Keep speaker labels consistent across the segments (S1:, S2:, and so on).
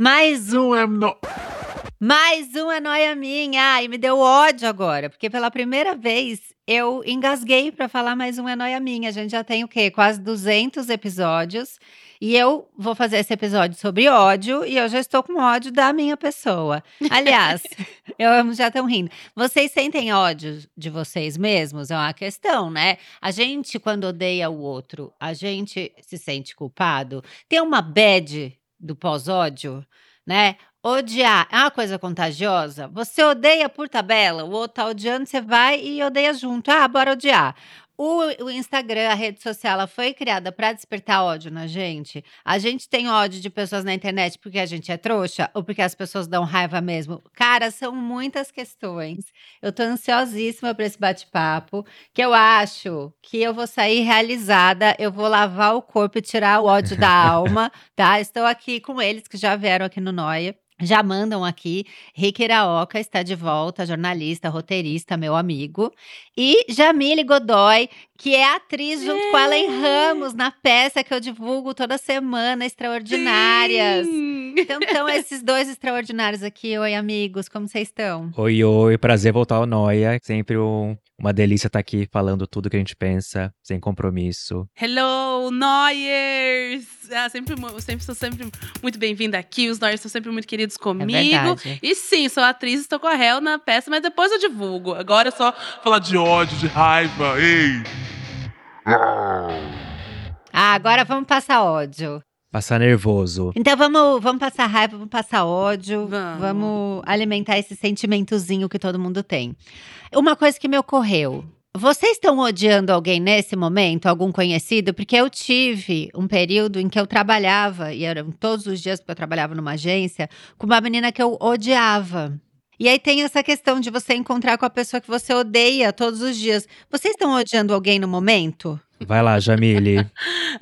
S1: Mais um é no... Mais um é noia minha. E me deu ódio agora, porque pela primeira vez eu engasguei para falar mais um é noia minha. A gente já tem o quê? Quase 200 episódios. E eu vou fazer esse episódio sobre ódio e eu já estou com ódio da minha pessoa. Aliás, eu já estão rindo. Vocês sentem ódio de vocês mesmos? É uma questão, né? A gente, quando odeia o outro, a gente se sente culpado. Tem uma bad do pós-ódio, né? Odiar é uma coisa contagiosa. Você odeia por tabela, o outro tá odiando, você vai e odeia junto. Ah, bora odiar. O, o Instagram, a rede social, ela foi criada para despertar ódio na gente. A gente tem ódio de pessoas na internet porque a gente é trouxa ou porque as pessoas dão raiva mesmo. Cara, são muitas questões. Eu tô ansiosíssima para esse bate-papo, que eu acho que eu vou sair realizada, eu vou lavar o corpo e tirar o ódio da alma, tá? Estou aqui com eles que já vieram aqui no Noia. Já mandam aqui, Rick Iraoka está de volta, jornalista, roteirista, meu amigo. E Jamile Godoy, que é atriz junto com a Ellen Ramos na peça que eu divulgo toda semana, Extraordinárias.
S2: Sim.
S1: Então, estão esses dois extraordinários aqui. Oi, amigos, como vocês estão?
S3: Oi, oi, prazer voltar ao Noia. Sempre um- uma delícia estar aqui falando tudo que a gente pensa, sem compromisso.
S2: Hello, Noyers! Ah, sempre, sempre sou sempre muito bem-vinda aqui. Os Noyers são sempre muito queridos
S1: É
S2: comigo.
S1: verdade.
S2: e sim, sou atriz, estou com a Hel na peça, mas depois eu divulgo. Agora é só
S4: Falar de ódio, de raiva, ei!
S1: Ah, agora vamos passar ódio.
S3: Passar nervoso.
S1: Então vamos, vamos passar raiva, vamos passar ódio,
S2: Vamos.
S1: vamos alimentar esse sentimentozinho que todo mundo tem. Uma coisa que me ocorreu. Vocês estão odiando alguém nesse momento, algum conhecido? Porque eu tive um período em que eu trabalhava, e eram todos os dias, porque eu trabalhava numa agência, com uma menina que eu odiava. E aí tem essa questão de você encontrar com a pessoa que você odeia todos os dias. Vocês estão odiando alguém no momento?
S3: Vai lá, Jamile.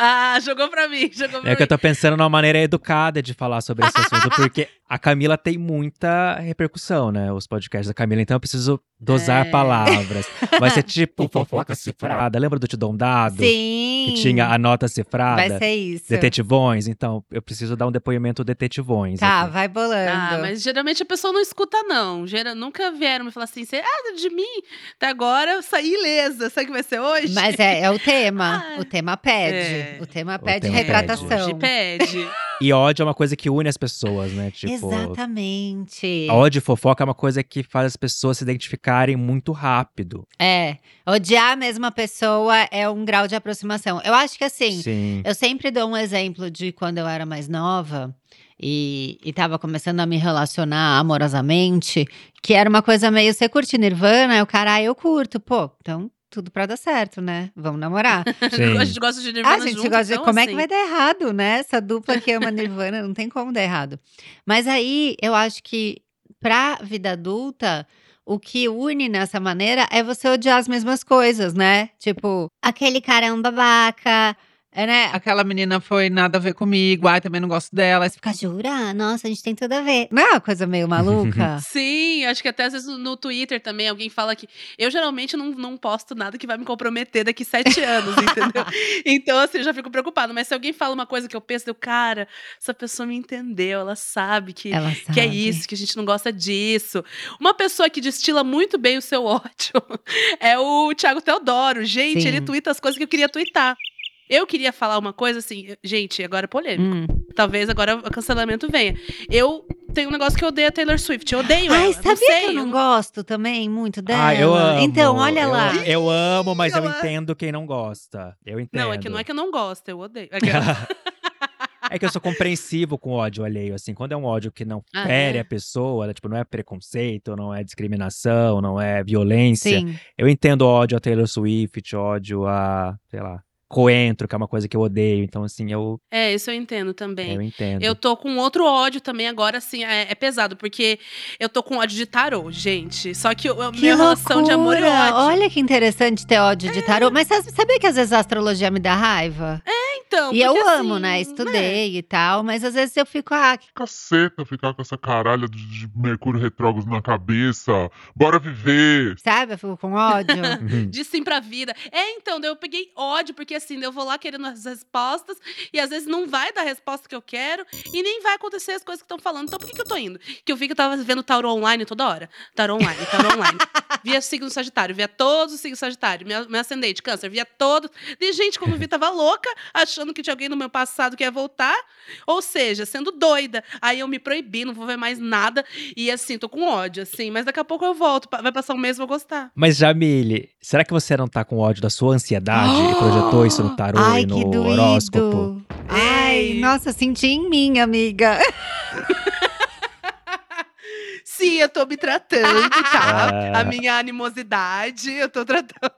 S2: Ah, jogou pra mim, jogou pra
S3: É que eu
S2: mim.
S3: tô pensando numa maneira educada de falar sobre esse assunto, porque a Camila tem muita repercussão, né? Os podcasts da Camila, então eu preciso dosar
S2: É.
S3: palavras. Vai ser tipo fofoca cifrada. Lembra do Te Dou um Dado?
S1: Sim.
S3: Que tinha a nota cifrada?
S1: Vai ser isso.
S3: Detetivões? Então, eu preciso dar um depoimento detetivões.
S1: Tá,
S3: aqui.
S1: vai bolando.
S2: Ah, mas geralmente a pessoa não escuta, não. Gera, nunca vieram me falar assim, "Cê- ah, de mim. Até agora eu saí ilesa. Sabe o que vai ser hoje?
S1: Mas é, é o tema.
S2: Ah,
S1: o tema pede.
S2: é.
S1: O tema
S3: O
S1: pede
S3: tema
S1: retratação.
S2: Hoje pede.
S3: E ódio é uma coisa que une as pessoas, né? Tipo,
S1: Exatamente.
S3: ódio e fofoca é uma coisa que faz as pessoas se identificarem muito rápido.
S1: É. Odiar a mesma pessoa é um grau de aproximação. Eu acho que assim,
S3: Sim.
S1: eu sempre dou um exemplo de quando eu era mais nova. E, e tava começando a me relacionar amorosamente, que era uma coisa meio, você curte Nirvana? Aí o cara, ah, eu curto. Pô, então tudo pra dar certo, né? Vamos namorar.
S3: Sim.
S2: a gente gosta de
S1: Ah,
S2: Nirvana
S1: a gente
S2: junto,
S1: gosta de.
S2: então,
S1: Como é que
S2: assim.
S1: vai dar errado, né? Essa dupla que ama Nirvana, não tem como dar errado. Mas aí eu acho que pra vida adulta, o que une nessa maneira é você odiar as mesmas coisas, né? Tipo, aquele cara é um babaca. É, né?
S5: Aquela menina foi nada a ver comigo, ai, também não gosto dela. Aí você
S1: Fica, jura? Nossa, a gente tem tudo a ver. Não é uma coisa meio maluca?
S2: Sim, acho que até às vezes no Twitter também alguém fala que eu geralmente não, não posto nada que vai me comprometer daqui sete anos, entendeu? Então, assim, eu já fico preocupada. Mas se alguém fala uma coisa que eu penso, eu, cara, essa pessoa me entendeu, ela sabe que,
S1: Ela sabe.
S2: que é isso, que a gente não gosta disso. Uma pessoa que destila muito bem o seu ódio é o Thiago Teodoro. Gente,
S1: Sim.
S2: ele twitta as coisas que eu queria twittar. Eu queria falar uma coisa assim, gente, agora é polêmico.
S1: Hum.
S2: Talvez agora o cancelamento venha. Eu tenho um negócio que eu odeio a Taylor Swift. Eu odeio
S1: Ai,
S2: ela.
S1: sabia
S2: não sei,
S1: que eu não gosto também muito dela?
S3: Ah, eu amo.
S1: Então, olha
S3: eu,
S1: lá.
S3: Eu amo, mas eu
S2: Ela-
S3: entendo quem não gosta. Eu entendo.
S2: Não, é que não é que eu não gosto, eu odeio. É que-
S3: É que eu sou compreensivo com ódio alheio, assim. Quando é um ódio que não
S2: Ah,
S3: fere
S2: é?
S3: a pessoa, né, tipo, não é preconceito, não é discriminação, não é violência.
S1: Sim.
S3: Eu entendo ódio a Taylor Swift, ódio a, sei lá, coentro, que é uma coisa que eu odeio. Então, assim, eu,
S2: É, isso eu entendo também.
S3: eu entendo.
S2: Eu tô com outro ódio também agora, assim, é, é pesado, porque eu tô com ódio de tarô, gente. Só que a
S1: Que
S2: minha relação de amor e
S1: loucura!
S2: ódio.
S1: Olha que interessante ter ódio de tarô. Mas sabe- sabia que às vezes a astrologia me dá raiva?
S2: Então,
S1: e eu
S2: porque,
S1: amo,
S2: assim,
S1: né? Estudei e tal, mas às vezes eu fico, ah, que
S4: Caceta, ficar com essa caralha de, Mercúrio retrógrado na cabeça. Bora viver.
S1: sabe? Eu fico com ódio.
S3: Uhum.
S2: De sim pra vida. É, então, daí eu peguei ódio, porque assim, eu vou lá querendo as respostas, e às vezes não vai dar a resposta que eu quero, e nem vai acontecer as coisas que estão falando. Então, por que, que eu tô indo? Que eu vi que eu tava vendo tarô online toda hora. Tarô online, tarô online. via signo Sagitário, via todos os signos Sagitário. Meu, meu ascendente, câncer, via todos. De gente, quando vi, tava louca, achando que tinha alguém no meu passado que ia voltar. Ou seja, sendo doida. Aí eu me proibi, não vou ver mais nada. E assim, tô com ódio, assim. Mas daqui a pouco eu volto. Vai passar um mês, vou gostar.
S3: Mas, Jamile, será que você não tá com ódio da sua ansiedade e projetou isso no tarô
S1: Ai,
S3: e no horóscopo?
S1: Ai,
S2: Ei.
S1: nossa, senti em mim, amiga.
S2: Sim, eu tô me tratando, tá?
S3: Ah.
S2: A minha animosidade, eu tô tratando.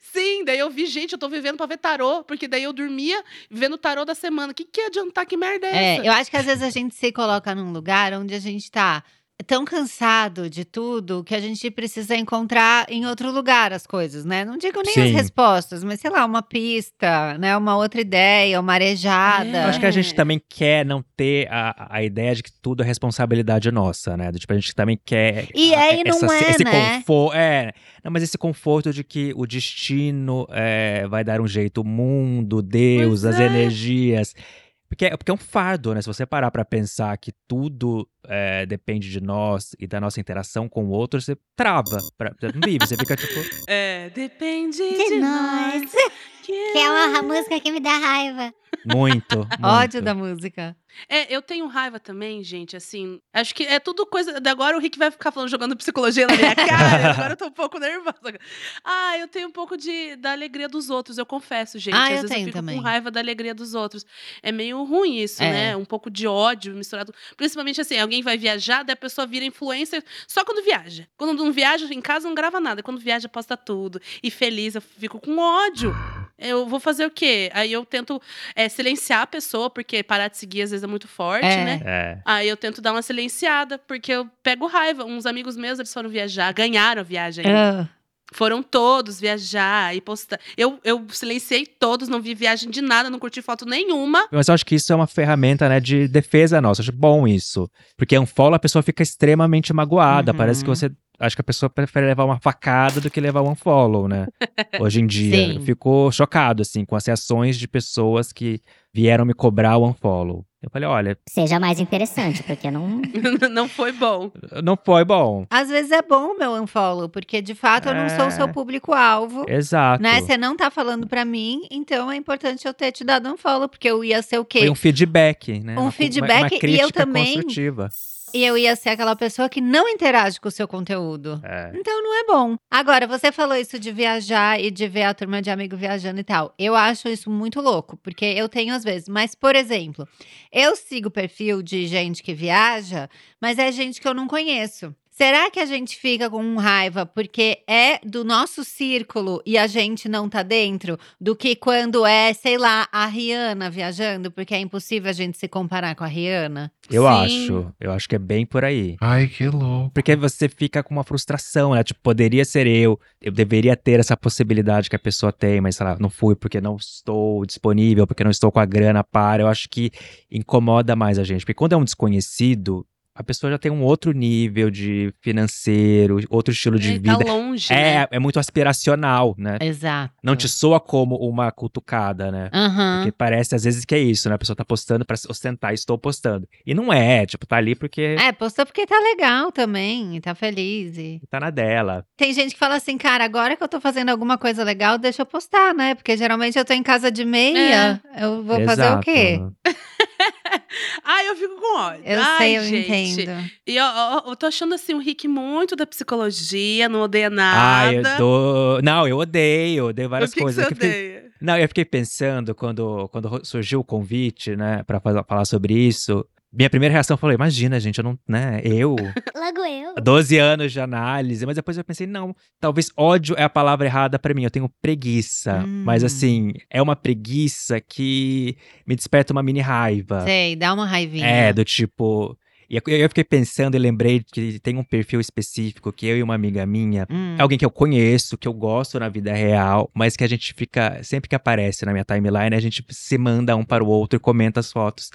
S2: Sim, daí eu vi, gente, eu tô vivendo pra ver tarô, porque daí eu dormia vendo tarô da semana. O que, que ia adiantar? Que merda é essa?
S1: É, eu acho que às vezes a gente se coloca num lugar onde a gente tá tão cansado de tudo que a gente precisa encontrar em outro lugar as coisas, né? Não digo nem as
S3: Sim.
S1: respostas, mas sei lá, uma pista, né? Uma outra ideia, uma arejada.
S3: Eu acho que a gente
S2: É.
S3: também quer não ter a, a ideia de que tudo é responsabilidade nossa, né? Tipo, a gente também quer.
S1: E
S3: a-
S1: é e não
S3: essa-
S1: é,
S3: esse
S1: né?
S3: Conforto, é, não, mas esse conforto de que o destino é, vai dar um jeito, o mundo, Deus,
S2: Pois
S3: as
S2: é.
S3: energias. Porque, é- porque é um fardo, né? Se você parar pra pensar que tudo é, depende de nós e da nossa interação com o outro, você trava. Pra, você não vive, você fica tipo.
S2: É, depende
S6: De
S2: de,
S6: nós.
S2: nós.
S6: Que é uma música que me dá raiva.
S3: Muito. muito.
S1: Ódio da música.
S2: É, eu tenho raiva também, gente, assim. Acho que é tudo coisa. Agora o Rick vai ficar falando, jogando psicologia na minha cara. agora eu tô um pouco nervosa. Ah, eu tenho um pouco de, da alegria dos outros, eu confesso, gente.
S1: Ah,
S2: Às
S1: eu
S2: vezes
S1: tenho
S2: eu fico
S1: também.
S2: com raiva da alegria dos outros. É meio ruim isso,
S1: É.
S2: né? Um pouco de ódio misturado. Principalmente assim, alguém vai viajar, daí a pessoa vira influencer só quando viaja. Quando não viaja, em casa não grava nada. Quando viaja, posta tudo. E feliz, eu fico com ódio. Eu vou fazer o quê? Aí eu tento é, silenciar a pessoa, porque parar de seguir às vezes é muito forte,
S1: É.
S2: né?
S3: É.
S2: Aí eu tento dar uma silenciada, porque eu pego raiva. Uns amigos meus, eles foram viajar, ganharam a viagem.
S1: Ah,
S2: Foram todos viajar e postar. Eu, eu silenciei todos, não vi viagem de nada, não curti foto nenhuma.
S3: Mas eu acho que isso é uma ferramenta, né, de defesa nossa. Eu acho bom isso. Porque unfollow a pessoa fica extremamente magoada.
S1: Uhum.
S3: Parece que você. Acho que a pessoa prefere levar uma facada do que levar um unfollow, né? Hoje em dia.
S1: Sim.
S3: Eu fico chocado, assim, com as reações de pessoas que vieram me cobrar o unfollow. Eu falei, olha,
S6: Seja mais interessante, porque não.
S2: não foi bom.
S3: não foi bom.
S1: Às vezes é bom o meu unfollow, porque de fato eu não sou o seu
S3: É.
S1: público-alvo.
S3: Exato.
S1: Né? Você não tá falando pra mim, então é importante eu ter te dado um follow, porque eu ia ser o quê?
S3: Foi um feedback, né?
S1: Um
S3: Uma-
S1: feedback
S3: uma,
S1: e eu
S3: crítica
S1: também-
S3: construtiva.
S1: E eu ia ser aquela pessoa que não interage com o seu conteúdo.
S3: É.
S1: Então não é bom. Agora, você falou isso de viajar e de ver a turma de amigo viajando e tal. Eu acho isso muito louco, porque eu tenho às vezes. Mas, por exemplo, eu sigo perfil de gente que viaja, mas é gente que eu não conheço. Será que a gente fica com raiva porque é do nosso círculo e a gente não tá dentro? Do que quando é, sei lá, a Rihanna viajando? Porque é impossível a gente se comparar com a Rihanna.
S3: Eu
S2: Sim.
S3: acho. Eu acho que é bem por aí.
S4: Ai, que louco.
S3: Porque você fica com uma frustração, né? Tipo, poderia ser eu, eu deveria ter essa possibilidade que a pessoa tem, mas sei lá, não fui porque não estou disponível, porque não estou com a grana para. Eu acho que incomoda mais a gente. Porque quando é um desconhecido, a pessoa já tem um outro nível de financeiro, outro estilo de
S2: É, tá
S3: vida.
S2: longe. né?
S3: É, é muito aspiracional, né?
S1: Exato.
S3: Não te soa como uma cutucada, né?
S1: Aham.
S3: Porque parece às vezes que é isso, né? A pessoa tá postando pra ostentar, estou postando. E não é, tipo, tá ali porque
S1: É, postou porque tá legal também, tá feliz. E...
S3: tá na dela.
S1: Tem gente que fala assim, cara, agora que eu tô fazendo alguma coisa legal, deixa eu postar, né? Porque geralmente eu tô em casa de meia, eu vou fazer o
S3: Exato.
S1: quê?
S2: Ai, eu fico com ódio.
S1: Eu
S2: Ai,
S1: sei, eu
S2: gente.
S1: entendo.
S2: E ó, ó, eu tô achando assim o Rick muito da psicologia, não odeia
S3: Ah,
S2: nada.
S3: eu tô. Não, eu odeio, eu odeio várias
S2: o que, que
S3: coisas.
S2: você
S3: que eu fiquei-
S2: odeia?
S3: Não, eu fiquei pensando quando, quando surgiu o convite, né, pra falar sobre isso. Minha primeira reação foi: imagina, gente, eu não, né, eu,
S6: Logo eu.
S3: 12 anos de análise, mas depois eu pensei, não, talvez ódio é a palavra errada pra mim, eu tenho preguiça. Mas
S1: Hum.
S3: assim, é uma preguiça que me desperta uma mini raiva.
S1: Sei, dá uma raivinha.
S3: É, do tipo. E eu- fiquei pensando e lembrei que tem um perfil específico que eu e uma amiga minha
S1: Hum.
S3: alguém que eu conheço, que eu gosto na vida real, mas que a gente fica. Sempre que aparece na minha timeline, a gente se manda um para o outro e comenta as fotos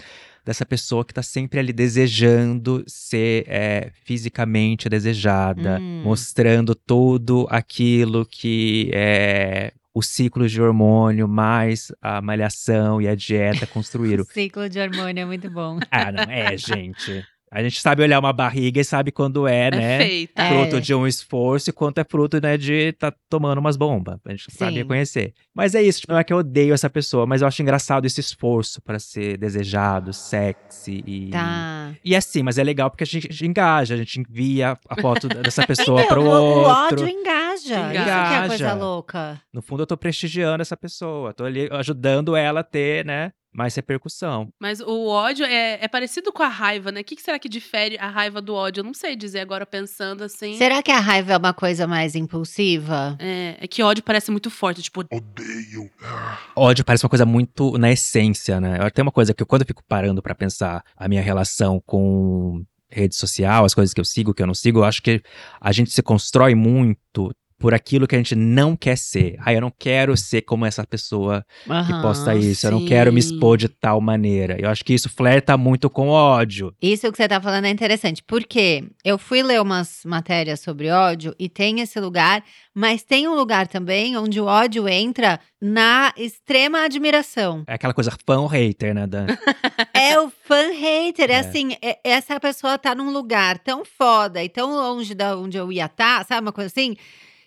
S3: dessa pessoa que tá sempre ali desejando ser é, fisicamente desejada,
S1: Hum.
S3: mostrando tudo aquilo que é. Os ciclos de hormônio, mais a malhação e a dieta construíram.
S1: O ciclo de hormônio é muito bom.
S3: Ah, não é, gente. A gente sabe olhar uma barriga e sabe quando é,
S2: É
S3: né?
S2: feita.
S1: É.
S3: fruto de um esforço e quanto é fruto, né, de tá tomando umas bombas. A gente sabe
S1: Sim.
S3: reconhecer. Mas é isso, tipo, não é que eu odeio essa pessoa, mas eu acho engraçado esse esforço pra ser desejado, sexy e.
S1: Tá.
S3: E assim, mas é legal porque a gente engaja, a gente envia a foto dessa pessoa pro
S1: Então, o, o
S3: outro.
S1: ódio engaja. Isso que é
S3: Engaja.
S1: coisa louca.
S3: No fundo, eu tô prestigiando essa pessoa, tô ali ajudando ela a ter, né, mais repercussão.
S2: Mas o ódio é, é parecido com a raiva, né? O que, que será que difere a raiva do ódio? Eu não sei dizer agora pensando assim.
S1: Será que a raiva é uma coisa mais impulsiva?
S2: É, é que ódio parece muito forte, tipo,
S4: Odeio.
S3: Ódio parece uma coisa muito na essência, né? Tem uma coisa que eu, quando eu fico parando pra pensar a minha relação com rede social, as coisas que eu sigo, que eu não sigo, eu acho que a gente se constrói muito por aquilo que a gente não quer ser. Ah, eu não quero ser como essa pessoa que
S1: Aham.
S3: posta isso, eu não quero me
S2: sim.
S3: expor de tal maneira. Eu acho que isso flerta muito com ódio.
S1: Isso que você tá falando é interessante, porque eu fui ler umas matérias sobre ódio e tem esse lugar, mas tem um lugar também onde o ódio entra na extrema admiração.
S3: É aquela coisa ou hater, né, Dan?
S1: É o fan hater, é,
S3: É.
S1: assim, é- essa pessoa tá num lugar tão foda e tão longe da onde eu ia estar, sabe uma coisa assim?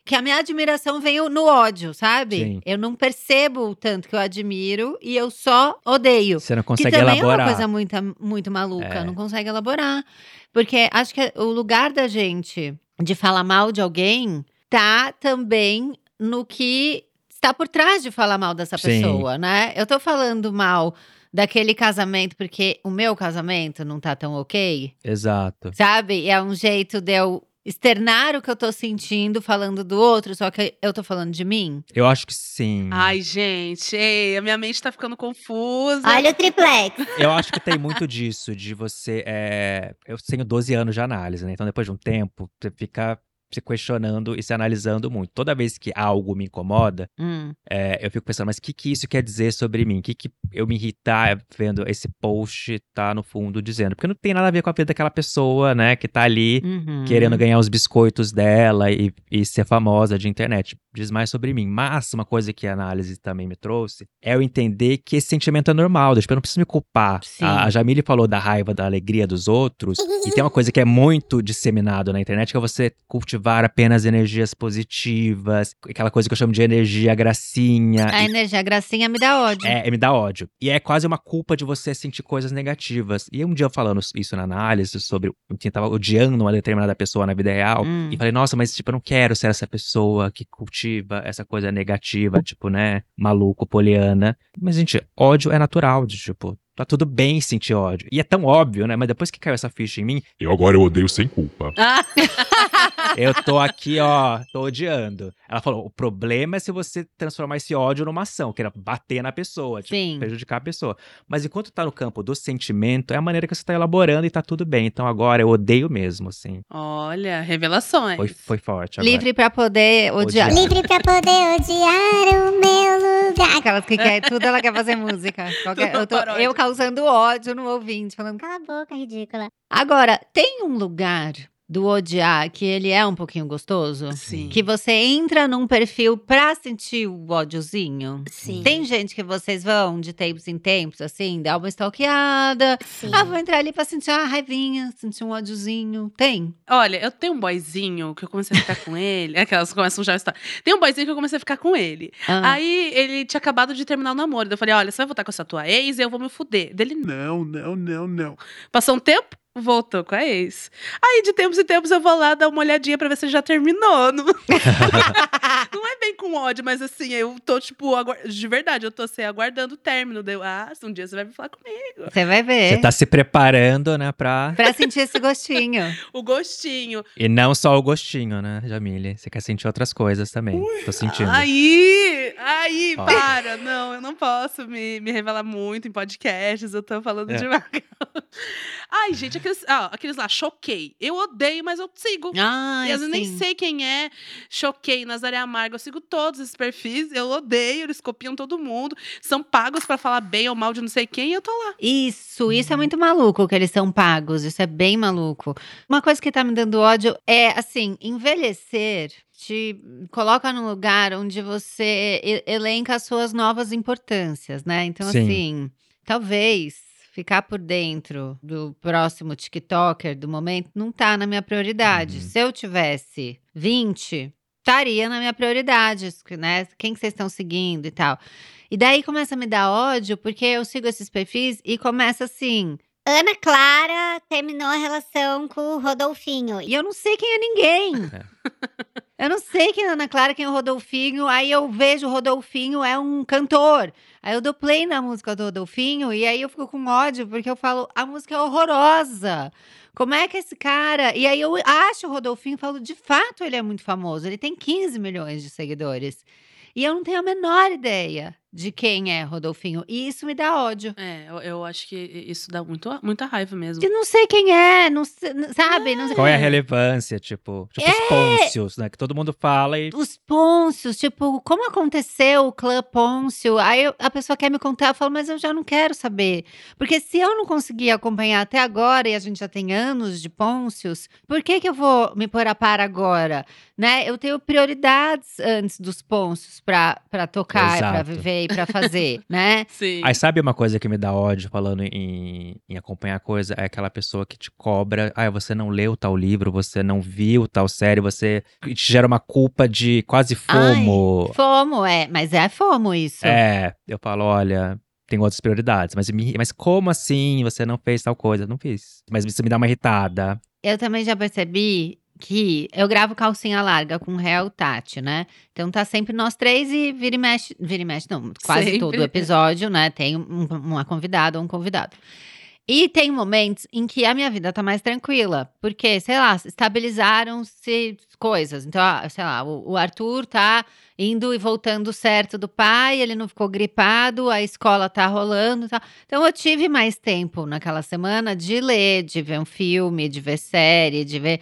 S1: Que a minha admiração veio no ódio, sabe?
S3: Sim.
S1: Eu não percebo o tanto que eu admiro e eu só odeio.
S3: Você não
S1: Que
S3: consegue
S1: também
S3: elaborar.
S1: é uma coisa muito, muito maluca,
S3: É.
S1: não consegue elaborar. Porque acho que o lugar da gente de falar mal de alguém tá também no que está por trás de falar mal dessa
S3: Sim.
S1: pessoa, né? Eu tô falando mal daquele casamento porque o meu casamento não tá tão ok,
S3: Exato.
S1: sabe? E é um jeito de eu externar o que eu tô sentindo falando do outro, só que eu tô falando de mim.
S3: Eu acho que sim.
S2: ai, gente, ei, a minha mente tá ficando confusa.
S6: Olha o triplex.
S3: Eu acho que tem muito disso, de você. é, Eu tenho 12 anos de análise, né? Então, depois de um tempo, você fica se questionando e se analisando muito. Toda vez que algo me incomoda,
S1: Hum.
S3: é, eu fico pensando, mas o que, que isso quer dizer sobre mim? O que, que eu me irritar vendo esse post tá no fundo dizendo? Porque não tem nada a ver com a vida daquela pessoa, né? Que tá ali
S1: Uhum.
S3: querendo ganhar os biscoitos dela e, e ser famosa de internet. Diz mais sobre mim. Mas uma coisa que a análise também me trouxe é eu entender que esse sentimento é normal, tipo, eu não preciso me culpar.
S1: Sim.
S3: A, a Jamile falou da raiva, da alegria dos outros, e tem uma coisa que é muito disseminado na internet, que é você cultivar apenas energias positivas, aquela coisa que eu chamo de energia gracinha.
S1: A
S3: e-
S1: energia gracinha me dá ódio.
S3: é, me dá ódio. E é quase uma culpa de você sentir coisas negativas. E um dia eu falando isso na análise sobre eu tava odiando uma determinada pessoa na vida real.
S1: Hum.
S3: E falei, nossa, mas tipo, eu não quero ser essa pessoa que cultiva essa coisa negativa, tipo, né, maluco, poliana. Mas, gente, ódio é natural, de, tipo, tá tudo bem sentir ódio. E é tão óbvio, né? Mas depois que caiu essa ficha em mim,
S4: Eu agora eu odeio sem culpa.
S3: Eu tô aqui, ó, tô odiando. Ela falou: o problema é se você transformar esse ódio numa ação, que era bater na pessoa, tipo, prejudicar a pessoa. Mas enquanto tá no campo do sentimento, é a maneira que você tá elaborando e tá tudo bem. Então agora eu odeio mesmo, assim.
S2: olha, revelações.
S3: Foi, foi forte agora.
S1: Livre pra poder odiar.
S3: Odiar.
S6: Livre pra poder odiar o meu lugar.
S1: Aquelas que quer tudo, ela quer fazer música. Qualquer- eu, tô- eu causando ódio no ouvinte, falando.
S6: Cala a boca, ridícula.
S1: Agora, tem um lugar do odiar que ele é um pouquinho gostoso?
S2: Sim.
S1: Que você entra num perfil pra sentir o ódiozinho?
S6: Sim.
S1: Tem gente que vocês vão de tempos em tempos, assim, dá uma stalkeada.
S6: Sim.
S1: Ah, vou entrar ali pra sentir uma raivinha, sentir um ódiozinho. Tem?
S2: Olha, eu tenho um boyzinho que eu comecei a ficar com ele. Aquelas começam já a estar. Tem um boyzinho que eu comecei a ficar com ele.
S1: Ah,
S2: Aí ele tinha acabado de terminar o namoro. Eu falei: olha, você vai voltar com essa tua ex e eu vou me fuder. Dele, não, não, não, não. Passou um tempo, voltou com a ex. Aí, de tempos em tempos, eu vou lá dar uma olhadinha pra ver se ele já terminou. Não- Não é bem com ódio, mas assim, eu tô, tipo, agu- de verdade, eu tô assim, aguardando o término. Deu, ah, um dia você vai vir falar comigo.
S1: Você vai ver.
S3: Você tá se preparando, né, pra...
S1: Pra sentir esse gostinho.
S2: O gostinho.
S3: E não só o gostinho, né, Jamile? Você quer sentir outras coisas também. Tô sentindo.
S2: Aí, aí,
S3: Ó.
S2: para. Não, eu não posso me, me revelar muito em podcasts, eu tô falando
S3: É.
S2: devagar. Ai, gente, aqueles, ah, aqueles lá, choquei. Eu odeio, mas eu sigo.
S1: Ai,
S2: E às vezes nem sei quem é. Choquei, Nazaré Amarga. Eu sigo todos esses perfis. Eu odeio, eles copiam todo mundo. São pagos pra falar bem ou mal de não sei quem e eu tô lá.
S1: Isso, isso é muito maluco que eles são pagos, isso é bem maluco. Uma coisa que tá me dando ódio é, assim, envelhecer te coloca num lugar onde você elenca as suas novas importâncias, né? Então,
S3: Sim.
S1: assim, talvez ficar por dentro do próximo TikToker do momento não tá na minha prioridade.
S3: Uhum.
S1: Se eu tivesse 20, estaria na minha prioridade, né? Quem que vocês estão seguindo e tal. E daí começa a me dar ódio, porque eu sigo esses perfis e começa assim.
S6: Ana Clara terminou a relação com o Rodolfinho.
S1: E eu não sei quem é ninguém. Eu não sei quem é Ana Clara, quem é o Rodolfinho. Aí eu vejo o Rodolfinho é um cantor. Aí eu dou play na música do Rodolfinho e aí eu fico com ódio, porque eu falo, a música é horrorosa. Como é que esse cara. E aí eu acho o Rodolfinho e falo, de fato ele é muito famoso. Ele tem 15 milhões de seguidores. E eu não tenho a menor ideia de quem é Rodolfinho. E isso me dá ódio.
S2: É, eu, eu acho que isso dá muito, muita raiva mesmo.
S1: Eu não sei quem é, não sei- sabe? Não sei.
S3: Qual é a relevância, tipo, tipo os Pôncios, né? Que todo mundo fala e
S1: Os Pôncios, tipo, como aconteceu o clã Pôncio? Aí eu- a pessoa quer me contar, eu falo, mas eu já não quero saber. Porque se eu não consegui acompanhar até agora, e a gente já tem anos de Pôncios, por que que eu vou me pôr a par agora? Né? Eu tenho prioridades antes dos Pôncios pra, pra tocar, pra
S3: Exato.
S1: viver e pra fazer, né?
S2: Sim.
S3: Aí sabe uma coisa que me dá ódio falando em, em acompanhar coisa? É aquela pessoa que te cobra, ah, você não leu tal livro, você não viu tal série, você e te gera uma culpa de quase fomo.
S1: Fomo, é, mas é fomo isso.
S3: É, eu falo, olha, tem outras prioridades, mas, me- mas como assim você não fez tal coisa? Não fiz. Mas isso me dá uma irritada.
S1: Eu também já percebi que eu gravo calcinha larga com réu Tati, né? Então tá sempre nós três e vira e mexe. Vira e mexe, não, quase
S2: Sempre.
S1: todo episódio, né? Tem um- uma convidada ou um convidado. E tem momentos em que a minha vida tá mais tranquila, porque, sei lá, estabilizaram-se coisas. Então, ah, sei lá, o, o Arthur tá indo e voltando certo do pai, ele não ficou gripado, a escola tá rolando tal. Então, eu tive mais tempo naquela semana de ler, de ver um filme, de ver série, de ver,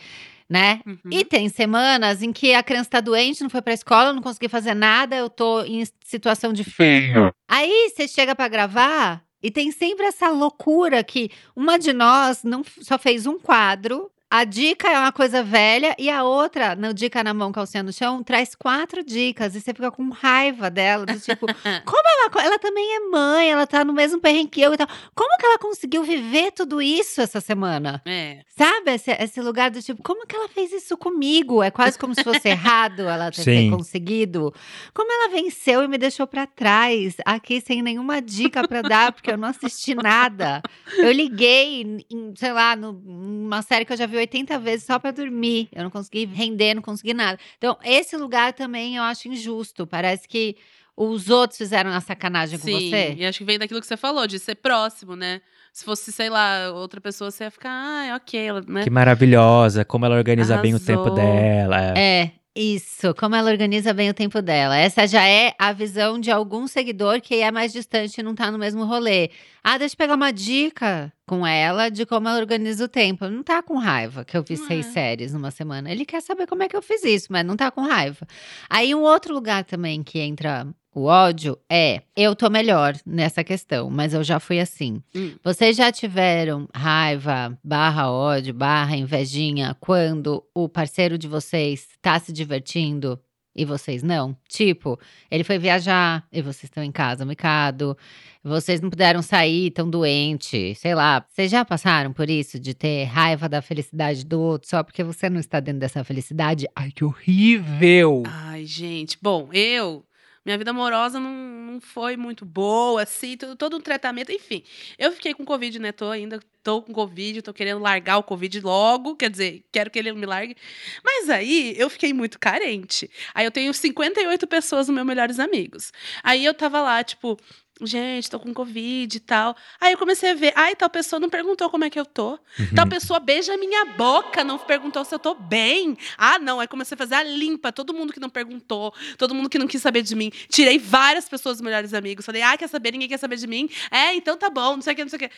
S1: né?
S2: Uhum.
S1: E tem semanas em que a criança tá doente, não foi pra escola, não consegui fazer nada, eu tô em situação de
S4: Feia.
S1: Aí você chega pra gravar e tem sempre essa loucura que uma de nós não só fez um quadro. A dica é uma coisa velha e a outra, no dica na mão, calcinha no chão, traz quatro dicas e você fica com raiva dela, do tipo, como ela, ela também é mãe, ela tá no mesmo perrengue que eu e tal. Como que ela conseguiu viver tudo isso essa semana?
S2: É.
S1: Sabe esse, esse lugar do tipo, como que ela fez isso comigo? É quase como se fosse errado ela ter, ter conseguido. Como ela venceu e me deixou pra trás, aqui sem nenhuma dica pra dar, porque eu não assisti nada. Eu liguei, em, sei lá, no- numa série que eu já vi 80 vezes só pra dormir. Eu não consegui render, não consegui nada. Então, esse lugar também eu acho injusto. Parece que os outros fizeram a sacanagem com
S2: Sim,
S1: você.
S2: e acho que vem daquilo que você falou, de ser próximo, né? Se fosse, sei lá, outra pessoa, você ia ficar, ah, ok, ela, né?
S3: Que maravilhosa, como ela organiza bem o tempo
S2: Arrasou.
S3: dela. é.
S1: Isso. Como ela organiza bem o tempo dela. Essa já é a visão de algum seguidor que é mais distante e não tá no mesmo rolê. Ah, deixa eu pegar uma dica com ela de como ela organiza o tempo. Não tá com raiva que eu vi
S2: Não
S1: seis
S2: é.
S1: séries numa semana. Ele quer saber como é que eu fiz isso, mas não tá com raiva. Aí um outro lugar também que entra o ódio é, eu tô melhor nessa questão, mas eu já fui assim.
S2: Hum.
S1: Vocês já tiveram raiva, barra ódio, barra invejinha, quando o parceiro de vocês tá se divertindo e vocês não? Tipo, ele foi viajar e vocês estão em casa, micado. Vocês não puderam sair, estão doentes, sei lá. Vocês já passaram por isso, de ter raiva da felicidade do outro só porque você não está dentro dessa felicidade?
S5: Ai, que horrível!
S2: Ai, gente. Bom, eu Minha vida amorosa não, não foi muito boa, assim, todo, todo um tratamento, enfim. Eu fiquei com Covid, né? Tô ainda, tô com Covid, tô querendo largar o Covid logo, quer dizer, quero que ele me largue. Mas aí eu fiquei muito carente. Aí eu tenho 58 pessoas meus melhores amigos. Aí eu tava lá, tipo, gente, tô com Covid e tal. Aí eu comecei a ver, ai, tal pessoa não perguntou como é que eu tô. Tal pessoa beija minha boca, não perguntou se eu tô bem. Ah, não. Aí comecei a fazer a limpa, todo mundo que não perguntou, todo mundo que não quis saber de mim. Tirei várias pessoas dos melhores amigos. Falei, ah, quer saber? Ninguém quer saber de mim. É, então tá bom, não sei o que, não sei o que.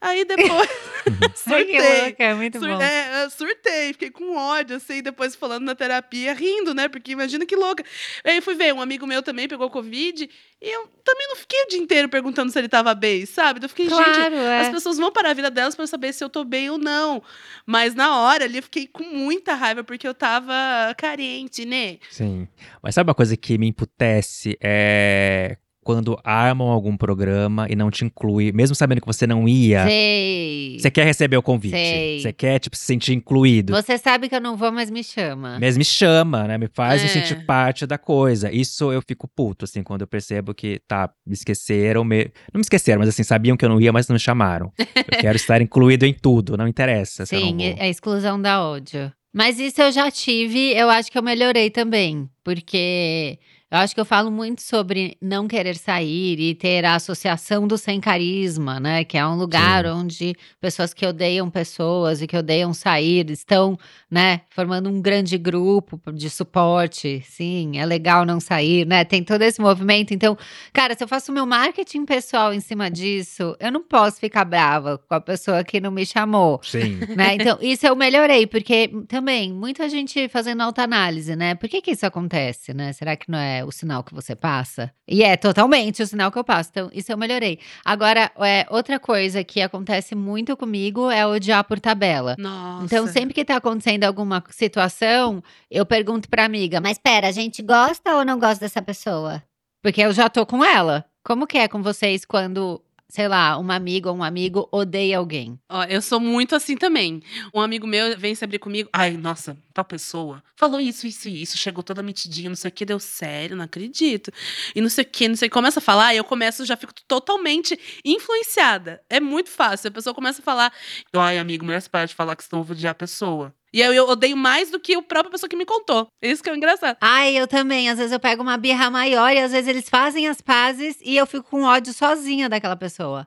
S2: Aí depois,
S1: Ai, que
S2: surtei.
S1: louca, é muito
S2: Sur-
S1: bom.
S2: é, surtei, fiquei com ódio, assim, depois falando na terapia, rindo, né? Porque imagina que louca. Aí fui ver, um amigo meu também pegou Covid, e eu também não fiquei o dia inteiro perguntando se ele tava bem, sabe? Eu fiquei, gente,
S1: Claro, é.
S2: as pessoas vão parar a vida delas pra saber se eu tô bem ou não. Mas na hora ali eu fiquei com muita raiva, porque eu tava carente, né?
S3: Sim. Mas sabe uma coisa que me emputece? É quando armam algum programa e não te inclui, mesmo sabendo que você não ia.
S1: Sei.
S3: Você quer receber o convite.
S1: Sei.
S3: Você quer, tipo, se sentir incluído.
S1: Você sabe que eu não vou, mas me chama.
S3: Mas me chama, né? Me faz me
S2: É.
S3: sentir parte da coisa. Isso eu fico puto, assim, quando eu percebo que, tá, me esqueceram. me- Não me esqueceram, mas assim, sabiam que eu não ia, mas não me chamaram. Eu quero estar incluído em tudo, não interessa.
S1: Sim, é a exclusão da ódio. Mas isso eu já tive, eu acho que eu melhorei também. Porque eu acho que eu falo muito sobre não querer sair e ter a associação do sem carisma, né? Que é um lugar
S3: Sim.
S1: onde pessoas que odeiam pessoas e que odeiam sair estão, né, formando um grande grupo de suporte. Sim, é legal não sair, né? Tem todo esse movimento. Então, cara, se eu faço meu marketing pessoal em cima disso, eu não posso ficar brava com a pessoa que não me chamou
S3: Sim.
S1: né? Então, isso eu melhorei, porque também muita gente fazendo autoanálise, né? Por que que isso acontece, né? Será que não é o sinal que você passa? E é totalmente o sinal que eu passo. Então, isso eu melhorei. Agora, é, outra coisa que acontece muito comigo é odiar por tabela.
S2: Nossa.
S1: Então, sempre que tá acontecendo alguma situação, eu pergunto pra amiga, mas
S6: Mas pera, a gente gosta ou não gosta dessa pessoa?
S1: porque eu já tô com ela. Como que é com vocês quando, sei lá, uma amiga ou um amigo odeia alguém?
S2: Ó, eu sou muito assim também. Um amigo meu vem se abrir comigo. Ai, nossa, tal pessoa falou isso, isso e isso, chegou toda metidinha, não sei o que, deu sério, não acredito. E não sei o que, não sei. Começa a falar, e eu começo, já fico totalmente influenciada. É muito fácil. A pessoa começa a falar. Ai, amigo, mulher, você para de falar que estão odiar a pessoa. E aí eu odeio mais do que a própria pessoa que me contou. Isso que é o engraçado.
S1: Ai, eu também. Às vezes eu pego uma birra maior e às vezes eles fazem as pazes e eu fico com ódio sozinha daquela pessoa.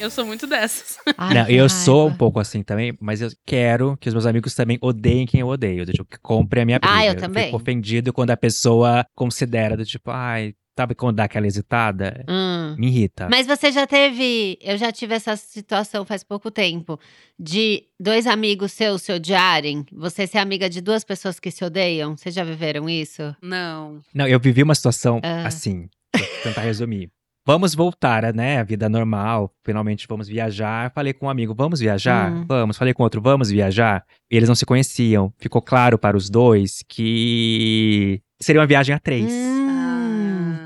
S2: Eu sou muito dessas.
S1: Ai,
S3: Não, eu sou um pouco assim também, mas eu quero que os meus amigos também odeiem quem eu odeio. Do tipo, que compre a minha briga.
S1: Ah, eu também.
S3: fico ofendido quando a pessoa considera do tipo, ai, sabe quando dá aquela hesitada?
S1: Hum.
S3: Me irrita.
S1: Mas você já teve. Eu já tive essa situação faz pouco tempo. De dois amigos seus se odiarem. Você ser amiga de duas pessoas que se odeiam. Vocês já viveram isso?
S2: Não.
S3: Não, eu vivi uma situação
S1: Ah.
S3: assim, vou tentar resumir. Vamos voltar, né? A vida normal. Finalmente vamos viajar. Falei com um amigo, vamos viajar?
S1: Hum.
S3: Vamos. Falei com outro, vamos viajar? E eles não se conheciam. Ficou claro para os dois que seria uma viagem a três.
S1: Hum,
S2: Ah.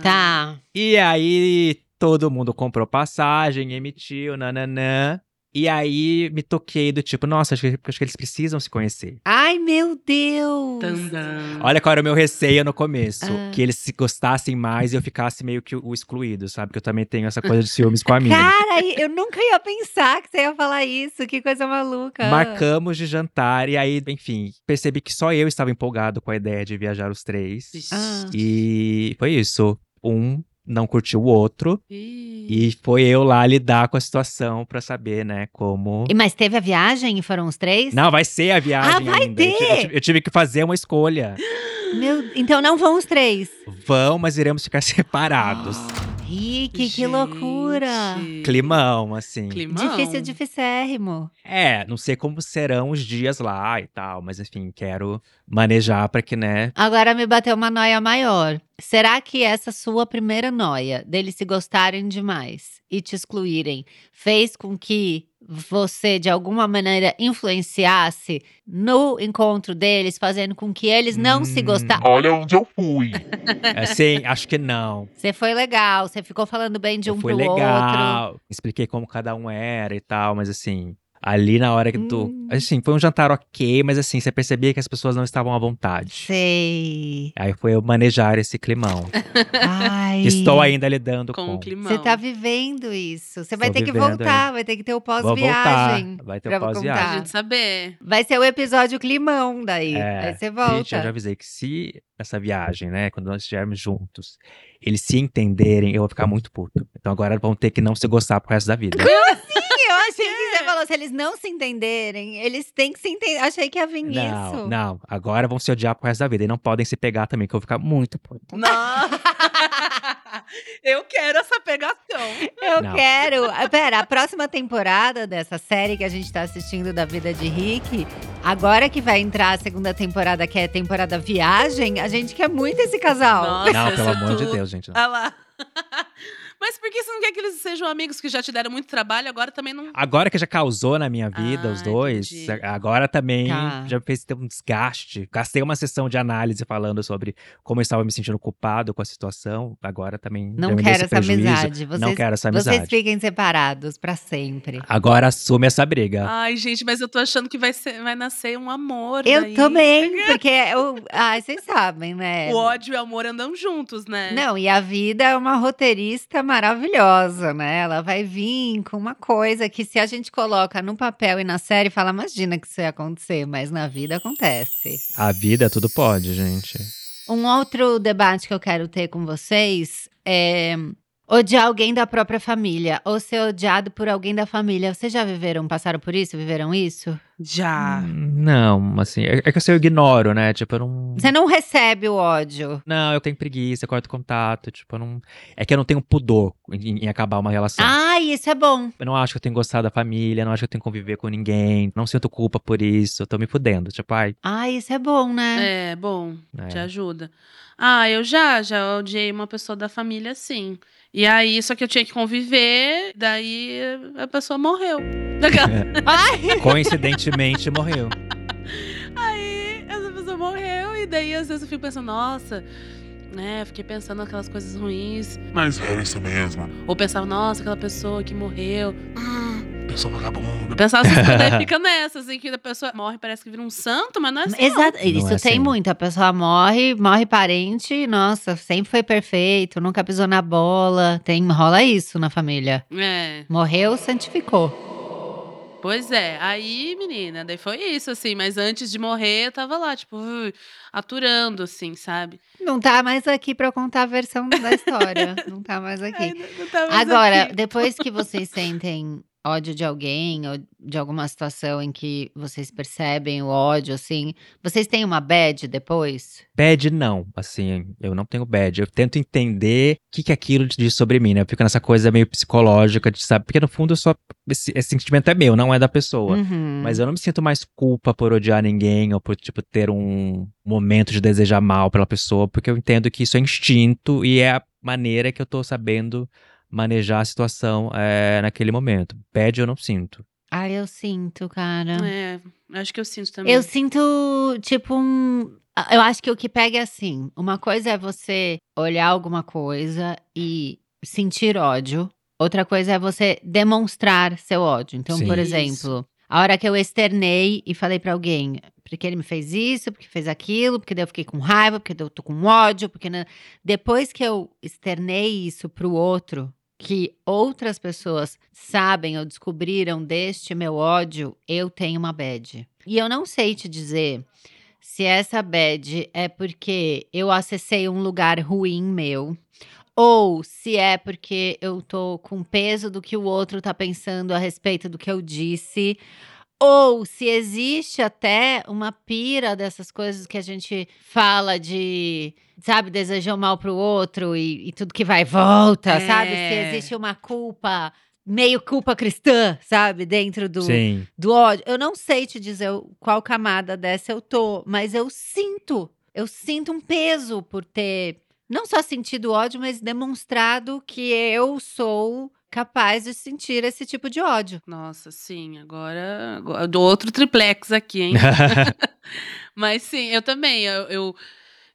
S1: Tá.
S3: E aí todo mundo comprou passagem, emitiu, nananã. E aí me toquei do tipo, nossa, acho que, acho que eles precisam se conhecer.
S1: Ai, meu Deus!
S2: Tandam.
S3: Olha qual era o meu receio no começo.
S1: Ah.
S3: Que eles se gostassem mais e eu ficasse meio que o excluído, sabe? Que eu também tenho essa coisa de ciúmes com a amiga.
S1: Cara, eu nunca ia pensar que você ia falar isso. Que coisa maluca.
S3: Marcamos de jantar e aí, enfim, percebi que só eu estava empolgado com a ideia de viajar os três.
S1: Ah.
S3: E foi isso. Um não curtiu o outro
S2: Ih.
S3: e foi eu lá lidar com a situação pra saber, né, como
S1: E, mas teve a viagem e foram os três?
S3: Não, vai ser a viagem
S1: Ah, vai
S3: ainda. Eu ti- Eu,
S1: ter?
S3: tive, eu tive que fazer uma escolha.
S1: Meu, então não vão os três.
S3: Vão, mas iremos ficar separados.
S1: Rick, que loucura!
S2: Gente.
S3: Climão, assim.
S2: Climão.
S1: Difícil, dificérrimo.
S3: É, não sei como serão os dias lá e tal, mas enfim, quero manejar pra que, né?
S1: Agora me bateu uma noia maior. Será que essa sua primeira noia, deles se gostarem demais e te excluírem, fez com que você, de alguma maneira, influenciasse no encontro deles, fazendo com que eles não se
S3: Hum.
S1: gostassem?
S4: Olha onde eu fui.
S3: Assim, acho que não.
S1: Você foi legal, você ficou falando bem de um
S3: Foi
S1: pro outro.
S3: legal. Expliquei como cada um era e tal, mas assim. Ali na hora que tu.
S1: Hum.
S3: Assim, foi um jantar ok, mas assim, você percebia que as pessoas não estavam à vontade.
S1: Sei.
S3: Aí foi eu manejar esse climão.
S1: Ai.
S3: estou ainda lidando
S2: Com
S3: com.
S2: o climão.
S1: Você tá vivendo isso. Você vai
S3: Tô
S1: ter que voltar, vai ter que ter o pós-viagem.
S3: Vai ter o pós-viagem.
S2: Pra gente saber.
S1: Vai ser o episódio climão daí.
S3: É,
S1: Aí você volta.
S3: Gente, eu já avisei que se nessa viagem, né, quando nós estivermos juntos, eles se entenderem, eu vou ficar muito puto. Então agora vão ter que não se gostar pro resto da vida.
S1: Que você falou, se eles não se entenderem, eles têm que se entender. Achei que ia vir
S3: Não,
S1: isso.
S3: não. Agora vão se odiar pro resto da vida. E não podem se pegar também, que eu vou ficar muito puto.
S2: Não. eu quero essa pegação.
S1: Eu
S3: Não.
S1: quero. Ah, Pera, a próxima temporada dessa série que a gente tá assistindo da vida de Rick, agora que vai entrar a segunda temporada, que é a temporada Viagem, a gente quer muito esse casal.
S2: Nossa,
S3: Não, pelo amor de
S2: tudo.
S3: Deus, gente. não.
S2: Ah lá. Mas por que você não quer que eles sejam amigos que já te deram muito trabalho, agora também não.
S3: Agora que já causou na minha vida,
S2: Ah,
S3: os dois,
S2: entendi.
S3: agora também
S1: Tá.
S3: já fez ter um desgaste. Gastei uma sessão de análise falando sobre como eu estava me sentindo culpado com a situação. Agora também.
S1: Não quero essa
S3: prejuízo.
S1: amizade. Vocês,
S3: Não quero essa amizade.
S1: vocês fiquem separados pra sempre.
S3: Agora assume essa briga.
S2: Ai, gente, mas eu tô achando que vai, ser, vai nascer um amor.
S1: Eu
S2: daí.
S1: também, porque eu. Ai, vocês sabem, né?
S2: O ódio e o amor andam juntos, né?
S1: Não, e a vida é uma roteirista maravilhosa, né? Ela vai vir com uma coisa que se a gente coloca no papel e na série, fala, imagina que isso ia acontecer, mas na vida acontece.
S3: A vida tudo pode, gente.
S1: Um outro debate que eu quero ter com vocês é odiar alguém da própria família ou ser odiado por alguém da família. Vocês já viveram, passaram por isso, viveram isso?
S2: Já.
S3: Não, assim, é é que assim, eu ignoro, né? Tipo, eu não.
S1: Você não recebe o ódio.
S3: Não, eu tenho preguiça, eu corto contato, tipo, eu não. É que eu não tenho pudor em, em acabar uma relação.
S1: Ai, isso é bom.
S3: Eu não acho que eu tenho que gostar da família, não acho que eu tenho que conviver com ninguém, não sinto culpa por isso, eu tô me fudendo. Tipo, ai.
S1: Ai, isso é bom, né?
S2: É, bom,
S3: É.
S2: te ajuda. Ah, eu já, já odiei uma pessoa da família, sim. E aí, só que eu tinha que conviver, daí a pessoa morreu.
S1: Ai,
S3: Coincidentemente morreu.
S2: Aí essa pessoa morreu, e daí às vezes eu fico pensando, nossa, né? Fiquei pensando naquelas coisas ruins.
S4: Mas é isso mesmo.
S2: Ou pensava, nossa, aquela pessoa que morreu.
S4: Pessoa vagabunda.
S2: Pensava assim, daí fica nessa, assim, que a pessoa morre, parece que vira um santo, mas não é assim. não.
S1: Exato, isso
S3: é
S1: tem
S3: assim.
S1: muito. A pessoa morre, morre parente, nossa, sempre foi perfeito, nunca pisou na bola. Tem, rola isso na família.
S2: É.
S1: Morreu, santificou.
S2: Pois é, aí, menina, daí foi isso, assim, mas antes de morrer, eu tava lá, tipo, aturando, assim, sabe?
S1: Não tá mais aqui pra contar a versão da história. não tá mais
S2: Ai,
S1: aqui.
S2: não- não tá mais
S1: Agora,
S2: aqui.
S1: depois que vocês sentem ódio de alguém ou de alguma situação em que vocês percebem o ódio, assim, vocês têm uma bad depois?
S3: Bad não, assim, eu não tenho bad. Eu tento entender o que, que aquilo diz sobre mim, né? Eu fico nessa coisa meio psicológica de sabe, porque no fundo eu só esse, esse sentimento é meu, não é da pessoa.
S1: Uhum.
S3: Mas eu não me sinto mais culpa por odiar ninguém ou por, tipo, ter um momento de desejar mal pela pessoa, porque eu entendo que isso é instinto e é a maneira que eu tô sabendo manejar a situação é, naquele momento. Bad eu não sinto.
S1: Ai, eu sinto, cara.
S2: É, acho que eu sinto também.
S1: Eu sinto, tipo, um. Eu acho que o que pega é assim: uma coisa é você olhar alguma coisa e sentir ódio, outra coisa é você demonstrar seu ódio. Então,
S3: Sim.
S1: por
S2: Isso.
S1: A hora que eu externei e falei pra alguém, porque ele me fez isso, porque fez aquilo, porque eu fiquei com raiva, porque eu tô com ódio, porque. não- Depois que eu externei isso pro outro, que outras pessoas sabem ou descobriram deste meu ódio, eu tenho uma bad. E eu não sei te dizer se essa bad é porque eu acessei um lugar ruim meu. Ou se é porque eu tô com peso do que o outro tá pensando a respeito do que eu disse. Ou se existe até uma pira dessas coisas que a gente fala de, sabe, desejar o mal pro outro e, e tudo que vai e volta, sabe? Se
S2: É.
S1: existe uma culpa, meio culpa cristã, sabe, dentro do,
S3: Sim.
S1: do ódio. Eu não sei te dizer qual camada dessa eu tô, mas eu sinto. Eu sinto um peso por ter não só sentido ódio, mas demonstrado que eu sou capaz de sentir esse tipo de ódio.
S2: Nossa, sim, agora, agora do outro triplex aqui, hein? Mas sim, eu também. Eu, eu-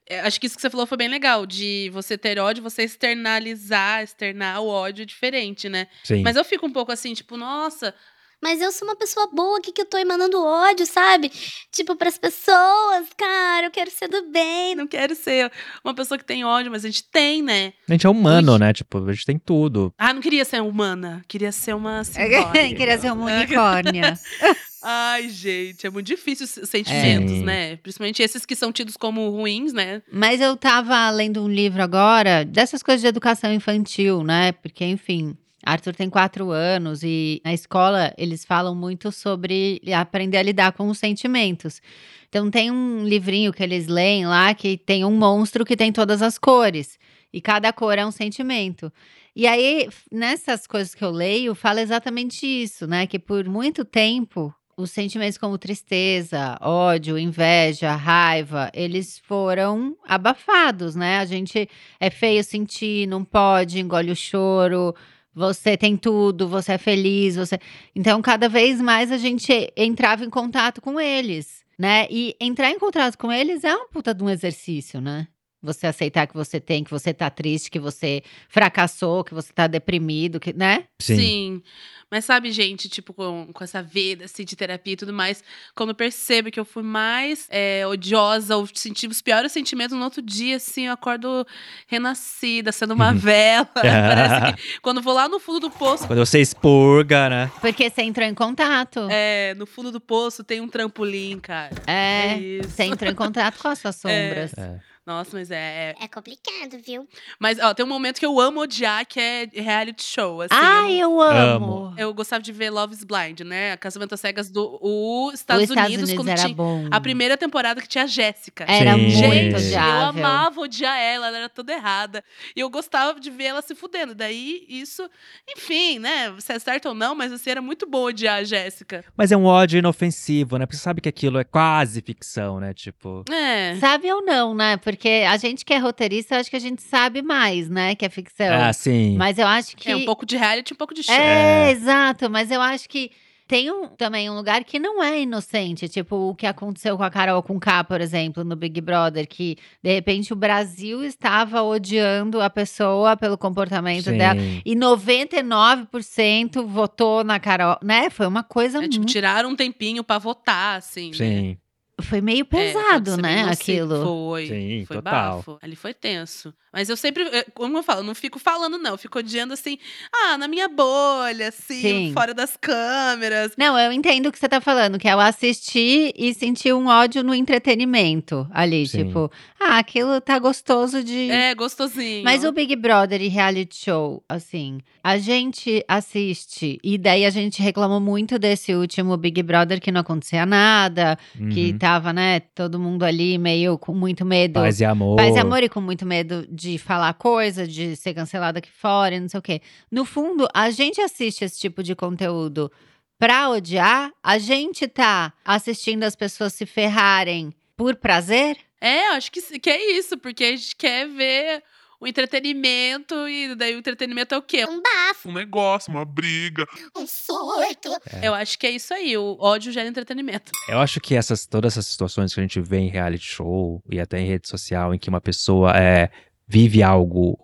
S2: é, acho que isso que você falou foi bem legal, de você ter ódio, você externalizar, externar o ódio diferente, né?
S3: Sim.
S2: Mas eu fico um pouco assim, tipo, nossa,
S7: Mas eu sou uma pessoa boa aqui que eu tô emanando ódio, sabe? Tipo, pras pessoas, cara, eu quero ser do bem.
S2: Não quero ser uma pessoa que tem ódio, mas a gente tem, né?
S3: A gente é humano,
S2: Ui.
S3: né? Tipo, a gente tem tudo.
S2: Ah, não queria ser humana. Queria ser uma.
S1: Queria ser uma unicórnia.
S2: Ai, gente, é muito difícil os sentimentos,
S3: É.
S2: né? Principalmente esses que são tidos como ruins, né?
S1: Mas eu tava lendo um livro agora dessas coisas de educação infantil, né? Porque, enfim, Arthur tem quatro anos e na escola eles falam muito sobre aprender a lidar com os sentimentos. Então tem um livrinho que eles leem lá que tem um monstro que tem todas as cores. E cada cor é um sentimento. E aí, nessas coisas que eu leio, fala exatamente isso, né? Que por muito tempo os sentimentos como tristeza, ódio, inveja, raiva, eles foram abafados, né? A gente é feio sentir, não pode, engole o choro, você tem tudo, você é feliz, você. Então, cada vez mais a gente entrava em contato com eles, né? E entrar em contato com eles é um puta de um exercício, né? Você aceitar que você tem, que você tá triste, que você fracassou, que você tá deprimido, que, né?
S3: Sim.
S2: Mas sabe, gente, tipo, com, com essa vida assim, de terapia e tudo mais, quando eu percebo que eu fui mais é, odiosa ou senti os piores sentimentos no outro dia, assim, eu acordo renascida, sendo uma vela. Parece que quando eu vou lá no fundo do poço,
S3: Quando você expurga, né?
S1: Porque você entrou em contato.
S2: é, no fundo do poço tem um trampolim, cara.
S1: É.
S2: É isso.
S1: Você entrou em contato com as suas sombras.
S3: É.
S2: Nossa, mas é, é-
S7: É complicado, viu?
S2: Mas, ó, tem um momento que eu amo odiar, que é reality show. Assim,
S1: Ai,
S2: eu,
S1: eu amo.
S2: eu gostava de ver Love is Blind, né? Casamento às cegas do o Estados,
S1: Os Estados
S2: Unidos,
S1: Unidos era
S2: tinha
S1: bom.
S2: a primeira temporada que tinha a Jéssica.
S1: Era
S3: Sim.
S1: muito
S3: Gente,
S2: Eu
S1: odiável.
S2: amava odiar ela, ela era toda errada. E eu gostava de ver ela se fudendo. Daí, isso, enfim, né? Se é certo ou não, mas assim, era muito bom odiar a Jéssica.
S3: Mas é um ódio inofensivo, né? Porque você sabe que aquilo é quase ficção, né? Tipo.
S2: É.
S1: Sabe ou não, né? Porque a gente que é roteirista, eu acho que a gente sabe mais, né? Que é ficção.
S3: Ah, sim.
S1: Mas eu acho que.
S2: É um pouco de reality, um pouco de show.
S1: É,
S3: É.
S1: exato. Mas eu acho que tem um, também um lugar que não é inocente. Tipo, o que aconteceu com a Carol com K, por exemplo, no Big Brother, que de repente o Brasil estava odiando a pessoa pelo comportamento
S3: sim.
S1: dela. E 99% votou na Carol, né? Foi uma coisa
S2: É, tipo,
S1: muito.
S2: tiraram um tempinho pra votar, assim. né?
S1: Foi meio
S2: É,
S1: pesado,
S2: ser
S1: né? Aquilo.
S2: Foi.
S3: Sim,
S2: foi
S3: total.
S2: bafo. Ali foi tenso. Mas eu sempre, é, como eu falo, eu não fico falando, não. Eu fico odiando assim, ah, na minha bolha, assim,
S1: Sim.
S2: fora das câmeras.
S1: Não, eu entendo o que você tá falando, que é o assistir e sentir um ódio no entretenimento ali.
S3: Sim.
S1: Tipo, ah, aquilo tá gostoso de.
S2: É, gostosinho.
S1: Mas o Big Brother e reality show, assim, a gente assiste e daí a gente reclamou muito desse último Big Brother que não acontecia nada, que
S3: Uhum.
S1: Tava, né, todo mundo ali meio com muito medo.
S3: Paz e amor.
S1: Paz e amor e com muito medo de falar coisa, de ser cancelado aqui fora e não sei o quê. No fundo, a gente assiste esse tipo de conteúdo pra odiar, a gente tá assistindo as pessoas se ferrarem por prazer?
S2: É, acho que, que é isso, porque a gente quer ver o entretenimento e daí o entretenimento é o quê?
S7: Um bafo,
S4: Um negócio, uma briga.
S7: um surto.
S2: Eu acho que é isso aí, o ódio gera entretenimento.
S3: Eu acho que essas, todas essas situações que a gente vê em reality show e até em rede social, em que uma pessoa é, vive algo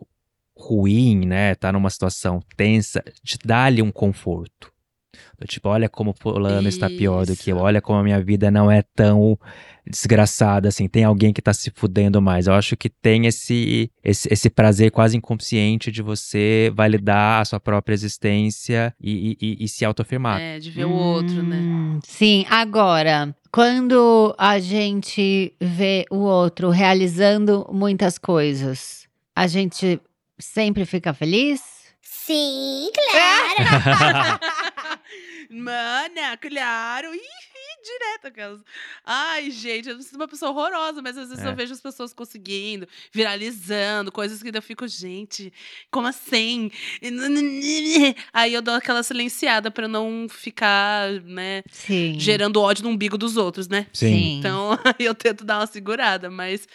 S3: ruim, né? Tá numa situação tensa, te dá ali um conforto. Do Tipo, olha como fulano está pior do que eu, olha como a minha vida não é tão desgraçada assim, tem alguém que tá se fudendo mais. Eu acho que tem esse, esse, esse prazer quase inconsciente de você validar a sua própria existência e, e, e- e se autoafirmar.
S2: É, de ver o outro, né?
S1: Hum, Sim, agora, quando a gente vê o outro realizando muitas coisas, a gente sempre fica feliz?
S7: Sim, claro.
S2: Mana, claro. Ih, direto aquelas. Ai, gente, eu não sou uma pessoa horrorosa, mas às vezes
S3: É.
S2: eu vejo as pessoas conseguindo, viralizando, coisas que eu fico, gente, como assim? Aí eu dou aquela silenciada pra não ficar, né,
S1: Sim.
S2: gerando ódio no umbigo dos outros, né?
S1: Sim.
S2: Então, aí eu tento dar uma segurada, mas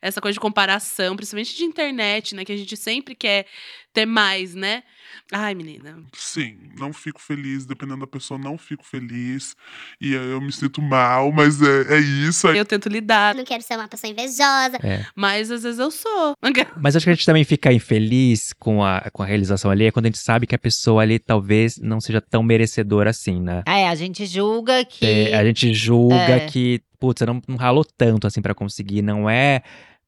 S2: essa coisa de comparação, principalmente de internet, né, que a gente sempre quer ter mais, né? Ai, menina.
S4: Sim, não fico feliz, dependendo da pessoa, não fico feliz. E eu me sinto mal, mas é, é isso. Aí
S2: Eu tento lidar,
S7: Não quero ser uma pessoa invejosa.
S2: mas às vezes eu sou.
S3: Mas acho que a gente também fica infeliz com a, com a realização ali, é quando a gente sabe que a pessoa ali talvez não seja tão merecedora assim, né?
S1: É, a gente julga que.
S3: É, a gente julga
S1: É.
S3: que, putz, você não, não ralou tanto assim pra conseguir, não é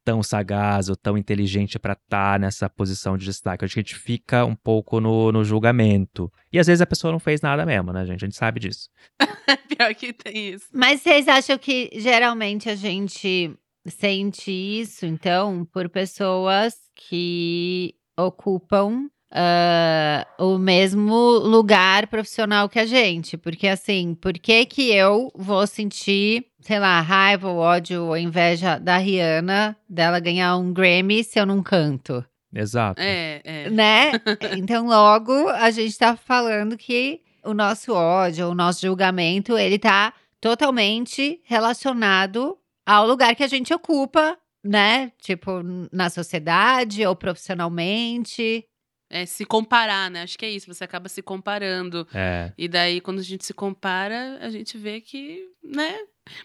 S3: tão sagaz ou tão inteligente pra estar nessa posição de destaque. Acho que a gente fica um pouco no, no julgamento. E às vezes a pessoa não fez nada mesmo, né, gente? A gente sabe disso.
S2: Pior que tem isso.
S1: Mas vocês acham que geralmente a gente sente isso, então, por pessoas que ocupam ah, o mesmo lugar profissional que a gente? Porque, assim, por que que eu vou sentir, sei lá, raiva, ou ódio ou inveja da Rihanna, dela ganhar um Grammy se eu não canto?
S3: Exato.
S2: É, é.
S1: né? Então, logo, a gente tá falando que o nosso ódio, o nosso julgamento, ele tá totalmente relacionado ao lugar que a gente ocupa, né? Tipo, na sociedade ou profissionalmente.
S2: É se comparar, né? Acho que é isso, você acaba se comparando.
S3: É.
S2: E daí, quando a gente se compara, a gente vê que, né?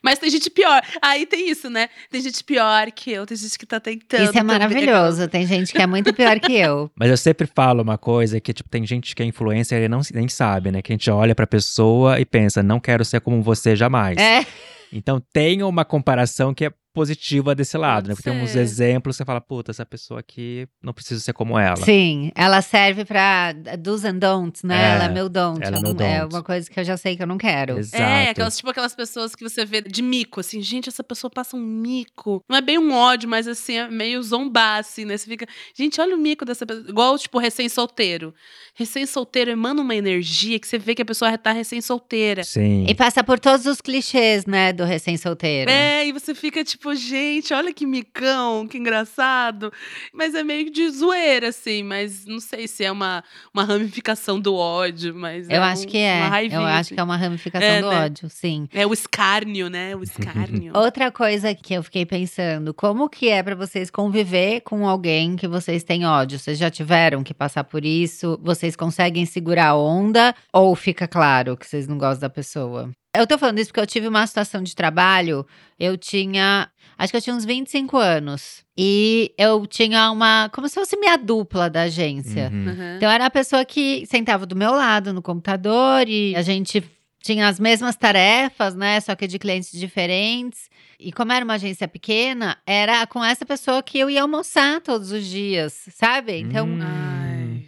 S2: Mas tem gente pior. Aí tem isso, né? Tem gente pior que eu, tem gente que tá tentando.
S1: Isso é maravilhoso. Tem gente que é muito pior que eu.
S3: Mas eu sempre falo uma coisa que, tipo, tem gente que é influencer e não nem sabe, né? Que a gente olha pra pessoa e pensa, não quero ser como você jamais.
S1: É.
S3: Então tem uma comparação que é positiva desse lado,
S2: Pode
S3: né? Porque tem uns
S2: ser.
S3: exemplos que você fala, puta, essa pessoa aqui não precisa ser como ela.
S1: Sim, ela serve pra do's and don'ts, né?
S3: É,
S1: ela é meu don't.
S3: ela é
S1: eu
S3: meu
S1: não- é
S3: don't.
S1: uma coisa que eu já sei que eu não quero.
S3: Exato.
S2: É, aquelas, tipo aquelas pessoas que você vê de mico, assim, gente, essa pessoa passa um mico. Não é bem um ódio, mas assim, é meio zombar, assim, né? Você fica, gente, olha o mico dessa pessoa. Igual, tipo, recém-solteiro. Recém-solteiro emana uma energia que você vê que a pessoa tá recém-solteira.
S3: Sim.
S1: E passa por todos os clichês, né, do recém-solteiro.
S2: É, e você fica tipo, gente, olha que micão, que engraçado. Mas é meio de zoeira, assim, mas não sei se é uma, uma ramificação do ódio, mas
S1: Eu
S2: é
S1: acho
S2: um-
S1: que é.
S2: Uma
S1: Eu
S2: raivinha,
S1: acho
S2: assim.
S1: que é uma ramificação
S2: É,
S1: do
S2: né?
S1: ódio, sim.
S2: É o escárnio, né? O escárnio.
S1: Outra coisa que eu fiquei pensando, como que é pra vocês conviver com alguém que vocês têm ódio? Vocês já tiveram que passar por isso? Vocês conseguem segurar a onda ou fica claro que vocês não gostam da pessoa? Eu tô falando isso porque eu tive uma situação de trabalho, eu tinha, acho que eu tinha uns 25 anos, e eu tinha uma, como se fosse minha dupla da agência.
S3: Uhum.
S2: Uhum.
S1: Então era a pessoa que sentava do meu lado no computador e a gente tinha as mesmas tarefas, né? Só que de clientes diferentes. E como era uma agência pequena, era com essa pessoa que eu ia almoçar todos os dias, sabe? Então
S3: Hum.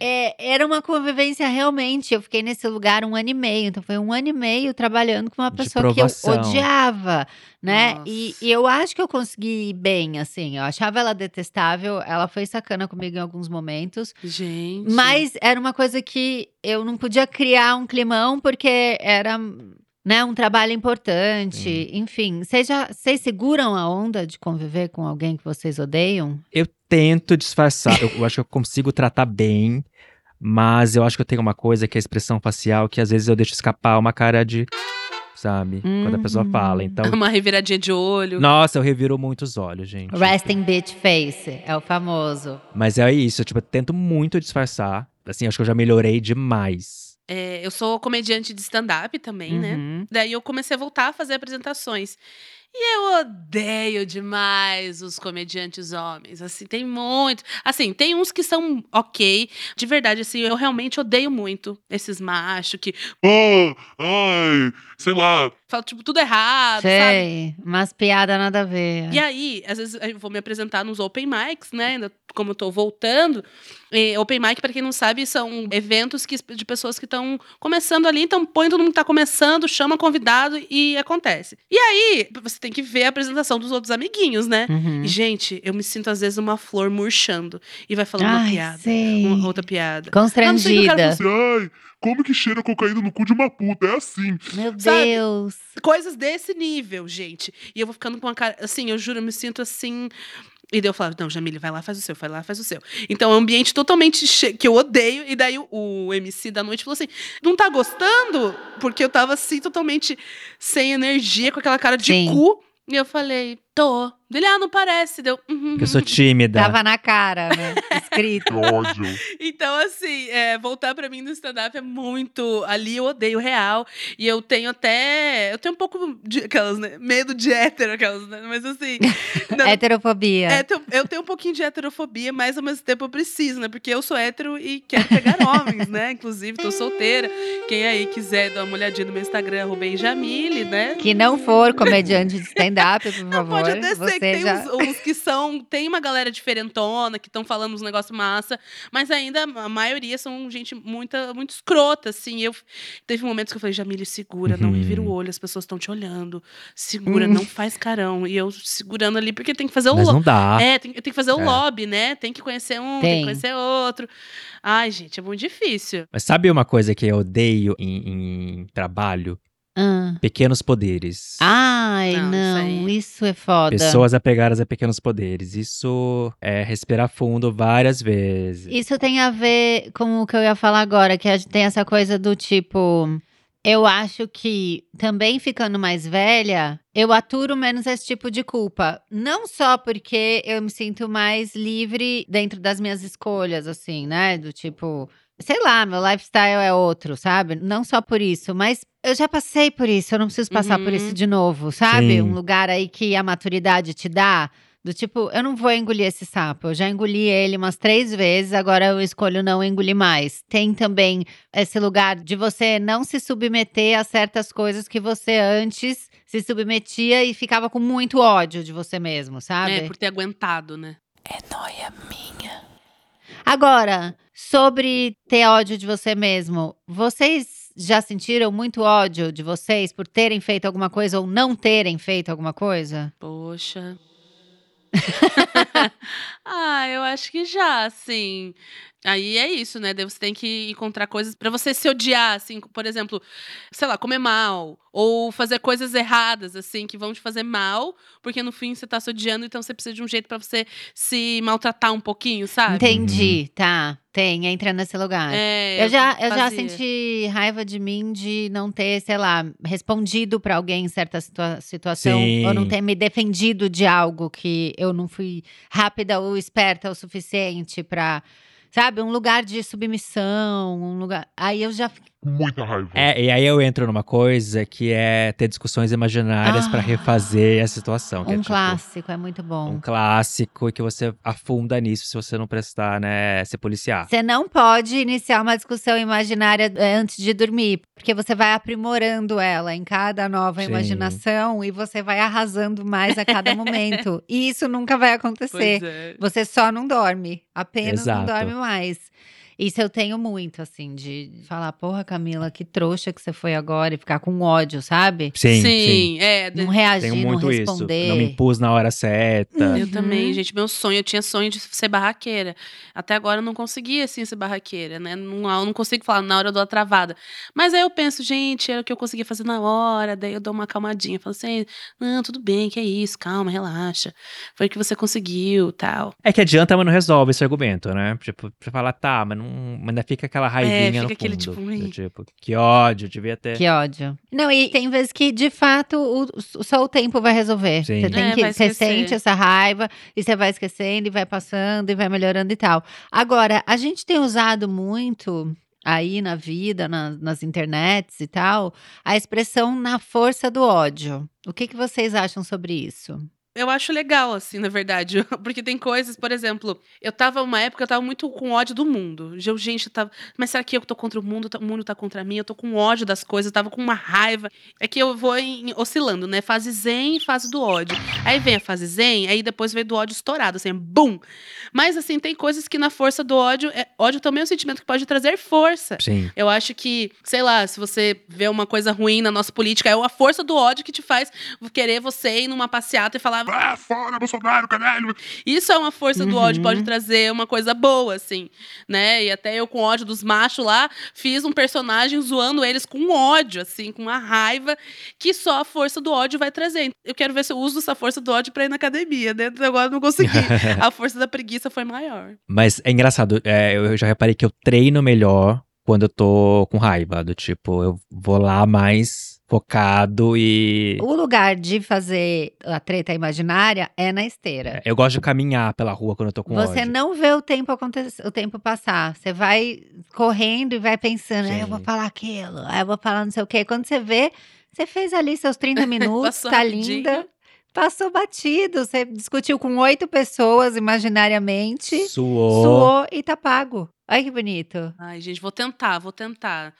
S1: É, era uma convivência realmente. Eu fiquei nesse lugar um ano e meio. Então foi um ano e meio trabalhando com uma pessoa que eu odiava, né? E, e eu acho que eu consegui ir bem, assim. Eu achava ela detestável. Ela foi sacana comigo em alguns momentos.
S2: Gente.
S1: Mas era uma coisa que eu não podia criar um climão porque era né, um trabalho importante. Enfim, vocês já vocês seguram a onda de conviver com alguém que vocês odeiam?
S3: Eu tento disfarçar, eu, eu acho que eu consigo tratar bem, mas eu acho que eu tenho uma coisa que é a expressão facial, que às vezes eu deixo escapar uma cara de. Sabe? Quando a pessoa
S1: Uhum.
S3: fala. Então.
S2: Uma reviradinha de olho.
S3: Nossa, eu reviro muito os olhos, gente.
S1: Resting bitch face é o famoso.
S3: Mas é isso, tipo, eu tento muito disfarçar. Assim, acho que eu já melhorei demais.
S2: É, eu sou comediante de stand-up também, né?
S1: Uhum.
S2: Daí eu comecei a voltar a fazer apresentações. E eu odeio demais os comediantes homens. Assim, tem muito. Assim, tem uns que são ok. De verdade, assim, eu realmente odeio muito esses machos que
S4: Ah, ai, sei lá.
S2: Falam, tipo, tudo errado, sabe?
S1: Sei, umas piadas nada a ver.
S2: E aí, às vezes eu vou me apresentar nos open mics, né? Ainda como eu tô voltando. E open mic, pra quem não sabe, são eventos que, de pessoas que estão começando ali. Então põe todo mundo que tá começando, chama convidado e acontece. E aí, você tem que ver a apresentação dos outros amiguinhos, né?
S1: Uhum.
S2: E, gente, eu me sinto às vezes uma flor murchando. E vai falando uma
S1: Ai,
S2: piada.
S1: sei.
S2: Uma outra piada. Ah, não sei o
S4: como que cheira cocaína no cu de uma puta? É assim.
S1: Meu
S2: Sabe?
S1: Deus.
S2: Coisas desse nível, gente. E eu vou ficando com uma cara. Assim, eu juro, eu me sinto assim. E daí eu falo, não, Jamile, vai lá, faz o seu, vai lá, faz o seu. Então é um ambiente totalmente que eu odeio. E daí o, o MC da noite falou assim: não tá gostando? Porque eu tava assim, totalmente sem energia, com aquela cara de
S1: Sim.
S2: cu. E eu falei, Tô. Dele, ah, não parece. Deu. "Uhum,
S3: Eu sou tímida.
S1: Tava na cara, né? Escrito.
S4: Que ódio.
S2: Então, assim, é, voltar pra mim no stand-up é muito. Ali eu odeio real. E eu tenho até. Eu tenho um pouco de. Aquelas, né? Medo de hétero, aquelas, né? Mas assim. não-
S1: Heterofobia.
S2: é, eu tenho um pouquinho de heterofobia, mas ao mesmo tempo eu preciso, né? Porque eu sou hétero e quero pegar homens, né? Inclusive, tô solteira. Quem aí quiser dar uma olhadinha no meu Instagram, Rubem Jamile, né?
S1: Que não for comediante de stand-up, por
S2: Não,
S1: favor.
S2: Pode até ser que tem
S1: já...
S2: uns, uns que são. Tem uma galera diferentona, que estão falando uns negócios massa, mas ainda a maioria são gente muita, muito escrota, assim. Eu, teve momentos que eu falei, Jamile, segura, não
S3: Uhum.
S2: revira o olho, as pessoas estão te olhando. Segura, não faz carão. E eu segurando ali, porque tem que fazer o
S3: Mas
S2: lo-
S3: não dá.
S2: É, tem, tem que fazer o
S3: É.
S2: lobby, né? Tem que conhecer um, tem,
S1: Tem.
S2: que conhecer outro. Ai, gente, é muito difícil.
S3: Mas sabe uma coisa que eu odeio em, em trabalho?
S1: Ah.
S3: Pequenos poderes.
S1: Ai,
S2: Não, isso
S1: não,
S2: aí-
S1: isso é foda.
S3: Pessoas apegadas a pequenos poderes. Isso é respirar fundo várias vezes.
S1: Isso tem a ver com o que eu ia falar agora, que a gente tem essa coisa do tipo. Eu acho que também ficando mais velha, eu aturo menos esse tipo de culpa. Não só porque eu me sinto mais livre dentro das minhas escolhas, assim, né? Do tipo, sei lá, meu lifestyle é outro, sabe? Não só por isso, mas eu já passei por isso, eu não preciso passar por
S2: Uhum.
S1: isso de novo, sabe?
S3: Sim.
S1: Um lugar aí que a maturidade te dá. Do tipo, eu não vou engolir esse sapo. Eu já engoli ele umas três vezes, agora eu escolho não engolir mais. Tem também esse lugar de você não se submeter a certas coisas que você antes se submetia e ficava com muito ódio de você mesmo, sabe?
S2: É, por ter aguentado, né?
S1: Agora, sobre ter ódio de você mesmo, vocês já sentiram muito ódio de vocês por terem feito alguma coisa ou não terem feito alguma coisa?
S2: Poxa. ah, eu acho que já, assim. Aí é isso, né? Daí você tem que encontrar coisas pra você se odiar, assim, por exemplo, sei lá, comer mal ou fazer coisas erradas, assim, que vão te fazer mal, porque no fim você tá se odiando, então você precisa de um jeito pra você se maltratar um pouquinho, sabe?
S1: Entendi, tá. Tem, entra nesse lugar.
S2: É,
S1: Eu já, eu já senti raiva de mim de não ter, sei lá, respondido pra alguém em certa situa- situação.
S3: Sim.
S1: Ou não ter me defendido de algo que eu não fui rápida ou esperta o suficiente pra. Sabe, um lugar de submissão, um lugar. Aí eu já.
S4: Com muita raiva.
S3: É, e aí eu entro numa coisa que é ter discussões imaginárias pra
S1: Ah.
S3: refazer a situação. que é
S1: Um
S3: tipo,
S1: clássico, é muito bom.
S3: Um clássico e que você afunda nisso se você não prestar, né, se policiar.
S1: Você não pode iniciar uma discussão imaginária é, antes de dormir, porque você vai aprimorando ela em cada nova
S3: Sim.
S1: imaginação e você vai arrasando mais a cada momento. E isso nunca vai acontecer.
S2: Pois é.
S1: Você só não dorme, apenas não
S3: Exato.
S1: dorme mais. Isso eu tenho muito, assim, de falar, porra, Camila, que trouxa que você foi agora e ficar com ódio, sabe?
S3: Sim, sim.
S2: é. de-
S1: Não reagir,
S3: Tenho
S1: não
S3: muito isso.
S1: responder.
S3: Não me impus na hora certa.
S2: Eu
S1: Uhum.
S2: também, gente. Meu sonho, eu tinha sonho de ser barraqueira. Até agora eu não consegui, assim, ser barraqueira, né? Não, eu não consigo falar na hora eu dou a travada. Mas aí eu penso, gente, era o que eu conseguia fazer na hora. Daí eu dou uma calmadinha. Falo assim, não, tudo bem, que é isso, calma, relaxa. Foi o que você conseguiu, tal.
S3: É que adianta, mas não resolve esse argumento, né? Tipo, você fala, tá, mas não. Mas ainda fica aquela raivinha
S2: fica
S3: no
S2: aquele,
S3: fundo.
S2: tipo,
S3: do
S2: "Ui".
S3: tipo, que ódio, devia ter.
S1: Que ódio. Não, e tem vezes que, de fato, o, só o tempo vai resolver.
S3: Sim.
S1: Você tem
S2: É,
S1: que. Você sente essa raiva e você vai esquecendo e vai passando e vai melhorando e tal. Agora, a gente tem usado muito aí na vida, na- nas internets e tal, a expressão na força do ódio. O que, que vocês acham sobre isso?
S2: Eu acho legal, assim, na verdade. Porque tem coisas, por exemplo, eu tava, uma época, eu tava muito com ódio do mundo. Eu, gente, eu tava. Mas será que eu tô contra o mundo? O mundo tá contra mim? Eu tô com ódio das coisas, eu tava com uma raiva. É que eu vou em- oscilando, né? Fase zen e fase do ódio. Aí vem a fase zen, aí depois vem do ódio estourado, assim, bum! Mas, assim, tem coisas que na força do ódio. É, ódio também é um sentimento que pode trazer força.
S3: Sim.
S2: Eu acho que, sei lá, se você vê uma coisa ruim na nossa política, é a força do ódio que te faz querer você ir numa passeata e falar.
S4: Ah, fora, Bolsonaro, caralho.
S2: Isso é uma força do ódio,
S1: Uhum.
S2: pode trazer uma coisa boa, assim, né? E até eu, com ódio dos machos lá, fiz um personagem zoando eles com ódio, assim, com uma raiva que só a força do ódio vai trazer. Eu quero ver se eu uso essa força do ódio pra ir na academia, né? Até Agora eu não consegui. a força da preguiça foi maior.
S3: Mas é engraçado, é, eu já reparei que eu treino melhor quando eu tô com raiva. Do tipo, eu vou lá mais focado e.
S1: O lugar de fazer a treta imaginária é na esteira.
S3: Eu gosto de caminhar pela rua quando eu tô com
S1: Você
S3: ódio.
S1: não vê o tempo acontecer, o tempo passar. Você vai correndo e vai pensando, ah, eu vou falar aquilo, ah, eu vou falar não sei o quê. Quando você vê, você fez ali seus 30 minutos, tá
S2: rapidinho.
S1: linda. Passou batido. Você discutiu com oito pessoas imaginariamente,
S3: Suou.
S1: suou e tá pago. Olha que bonito.
S2: Ai, gente, vou tentar, vou tentar.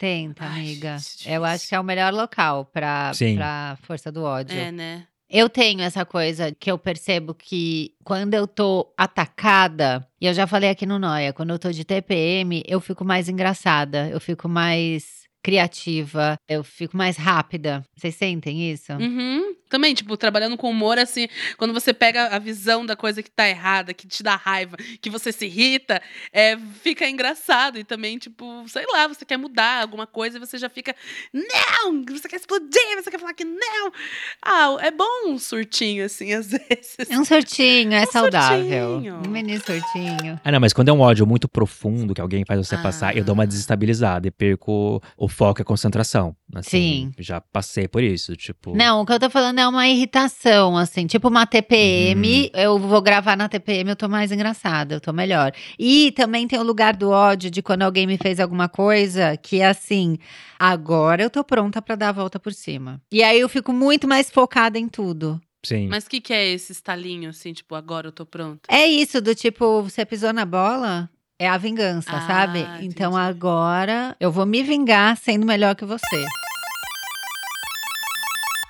S1: Tenta,
S2: Ai,
S1: amiga.
S2: gente,
S1: Eu acho que é o melhor local pra,
S3: Sim.
S1: pra força do ódio.
S2: É, né?
S1: Eu tenho essa coisa que eu percebo que quando eu tô atacada, e eu já falei aqui no Noia, quando eu tô de TPM, eu fico mais engraçada, eu fico mais criativa, eu fico mais rápida. Vocês sentem isso?
S2: Uhum. Também, tipo, trabalhando com humor, assim, quando você pega a visão da coisa que tá errada, que te dá raiva, que você se irrita, é, fica engraçado. E também, tipo, sei lá, você quer mudar alguma coisa e você já fica, não! Você quer explodir, você quer falar que não! Ah, é bom um surtinho, assim, às vezes.
S1: É um surtinho, é
S2: Um
S1: saudável.
S2: surtinho.
S1: Um mini surtinho.
S3: Ah, não, mas quando é um ódio muito profundo que alguém faz você passar, eu dou uma
S2: Ah.
S3: desestabilizada e perco o foco e a concentração. Assim,
S1: Sim.
S3: Já passei por isso, tipo.
S1: Não, o que eu tô falando é uma irritação, assim, tipo uma TPM. Eu vou gravar na TPM, eu tô mais engraçada, eu tô melhor. E também tem o lugar do ódio de quando alguém me fez alguma coisa que é assim, agora eu tô pronta pra dar a volta por cima. E aí eu fico muito mais focada em tudo.
S3: Sim.
S2: Mas o que, que é esse estalinho, assim, tipo, agora eu tô pronta?
S1: É isso, do tipo, você pisou na bola, é a vingança,
S2: Ah,
S1: sabe? Então
S2: entendi.
S1: agora eu vou me vingar sendo melhor que você.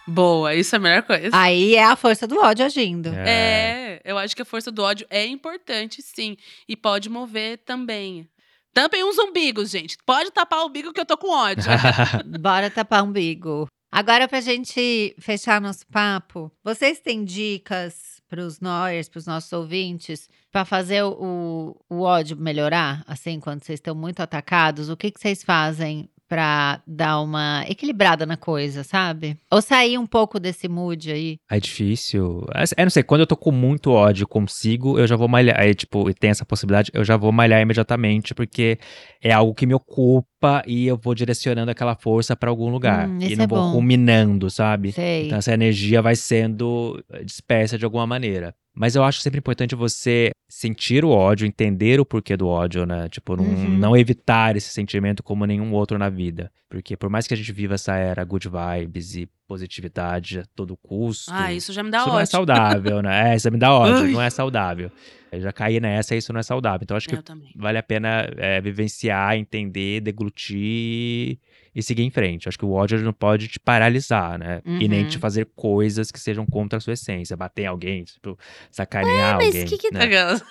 S2: Boa, isso é a melhor coisa.
S1: Aí é a força do ódio agindo.
S2: É, eu acho que a força do ódio é importante, sim. E pode mover também. Tampem uns umbigos, gente. Pode tapar o umbigo que eu tô com ódio.
S1: Bora tapar o umbigo. Agora, pra gente fechar nosso papo, vocês têm dicas pros nós, pros nossos ouvintes, pra fazer o, o ódio melhorar? Assim, quando vocês estão muito atacados, o que, que vocês fazem pra dar uma equilibrada na coisa, sabe? Ou sair um pouco desse mood aí?
S3: É difícil. É, não sei, quando eu tô com muito ódio consigo, eu já vou malhar. Aí, tipo, e tem essa possibilidade, eu já vou malhar imediatamente, porque é algo que me ocupa e eu vou direcionando aquela força pra algum lugar.
S1: Hum,
S3: e não
S1: é
S3: vou
S1: bom.
S3: ruminando, sabe?
S1: Sei.
S3: Então essa energia vai sendo dispersa de alguma maneira. Mas eu acho sempre importante você sentir o ódio, entender o porquê do ódio, né? Tipo, não,
S1: Uhum.
S3: não evitar esse sentimento como nenhum outro na vida. Porque por mais que a gente viva essa era good vibes e positividade a todo custo.
S2: Ah, isso já me dá
S3: isso não é
S2: ódio.
S3: saudável, né? É, isso me dá ódio, não é saudável. Já caí nessa e isso não é saudável. Então acho que vale a pena é, vivenciar, entender, deglutir e seguir em frente. Acho que o ódio não pode te paralisar, né? E nem
S1: Uhum.
S3: te fazer coisas que sejam contra a sua essência. Bater em alguém, tipo, sacanear
S7: mas
S3: alguém.
S7: que que
S3: né?
S2: Aquelas.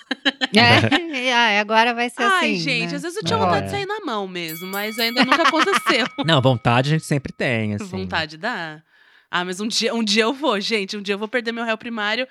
S1: É, ai, agora vai ser
S2: Ai,
S1: assim.
S2: gente,
S1: né?
S2: às vezes eu tinha vontade
S3: é.
S2: de sair na mão mesmo, mas ainda nunca aconteceu.
S3: Não, vontade a gente sempre tem, assim.
S2: Vontade dá. Ah, mas um dia, um dia eu vou, gente. Um dia eu vou perder meu réu primário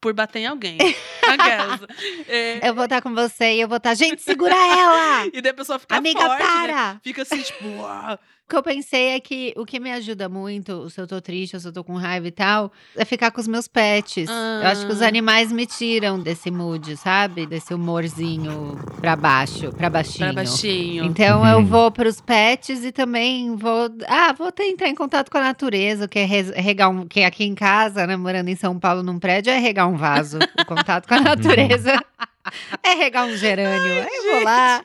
S2: por bater em alguém. É,
S1: Eu vou estar com você e eu vou estar. Gente, segura ela!
S2: e daí a pessoa fica
S1: Amiga,
S2: forte, né?
S1: para!
S2: Fica assim, tipo, uau.
S1: O que eu pensei é que o que me ajuda muito, se eu tô triste, ou se eu tô com raiva e tal, é ficar com os meus pets. Eu acho que os
S2: Ah.
S1: animais me tiram desse mood, sabe? Desse humorzinho pra baixo, pra baixinho.
S2: Pra baixinho.
S1: Então eu
S3: Uhum.
S1: vou pros pets e também vou. Ah, vou ter, entrar em contato com a natureza, que é regar um. Que aqui em casa, né, morando em São Paulo num prédio, é regar um vaso. o contato com a natureza. É regar um gerânio. Aí eu vou lá,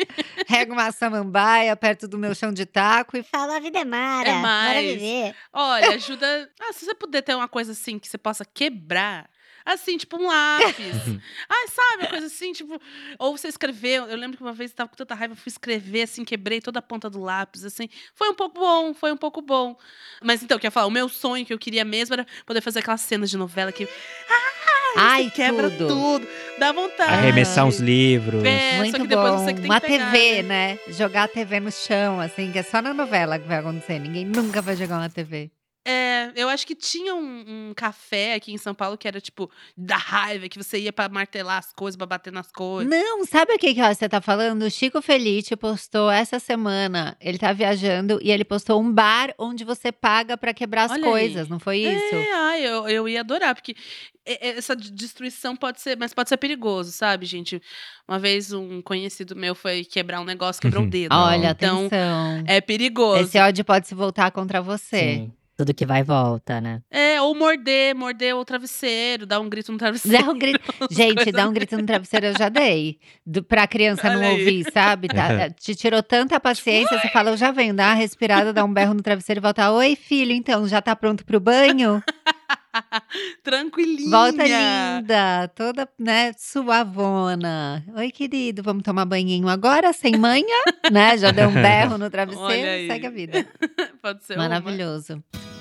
S1: rego uma samambaia perto do meu chão de taco e
S6: Fala, a vida é mara.
S2: É
S6: Bora
S2: mais.
S6: viver.
S2: Olha, ajuda. Ah, se você puder ter uma coisa assim que você possa quebrar. Assim, tipo um lápis. ah, sabe? Uma coisa assim, tipo. Ou você escrever. Eu lembro que uma vez eu tava com tanta raiva, fui escrever, assim, quebrei toda a ponta do lápis, assim. Foi um pouco bom, foi um pouco bom. Mas então, eu queria falar, o meu sonho que eu queria mesmo era poder fazer aquelas cenas de novela que.
S1: Ai,
S2: você quebra
S1: tudo.
S2: tudo. Dá vontade.
S3: Arremessar uns livros.
S2: É, só
S1: Muito
S2: que depois
S1: bom.
S2: você que tem
S1: Uma
S2: que pegar,
S1: TV,
S2: né?
S1: né? Jogar a TV no chão, assim, que é só na novela que vai acontecer. Ninguém nunca vai jogar uma TV.
S2: É, eu acho que tinha um, um café aqui em São Paulo que era tipo da raiva, que você ia pra martelar as coisas, pra bater nas coisas.
S1: Não, sabe o que, que você tá falando? O Chico Felice postou essa semana. Ele tá viajando e ele postou um bar onde você paga pra quebrar as
S2: Olha aí.
S1: coisas, não foi isso?
S2: É, ai, eu, eu ia adorar, porque é- é- essa de- destruição pode ser, mas pode ser perigoso, sabe, gente? Uma vez um conhecido meu foi quebrar um negócio, quebrou o dedo.
S1: Olha,
S2: então
S1: atenção.
S2: é perigoso.
S1: Esse ódio pode se voltar contra você.
S3: Sim.
S1: Tudo que vai e volta, né?
S2: É, ou morder, morder o travesseiro, dar um grito no travesseiro.
S1: Dá um grito. Gente, dá um grito no travesseiro eu já dei. Do, pra criança não
S2: aí.
S1: ouvir, sabe? Tá- te tirou tanta paciência, você fala, eu já venho, dá uma respirada, dá um berro no travesseiro e volta. Oi, filho, então, já tá pronto pro banho?
S2: Tranquilinha.
S1: Volta linda, toda, né, suavona. Oi, querido, vamos tomar banhinho agora, sem manha? né? Já deu um berro no travesseiro, segue a vida.
S2: Pode ser uma.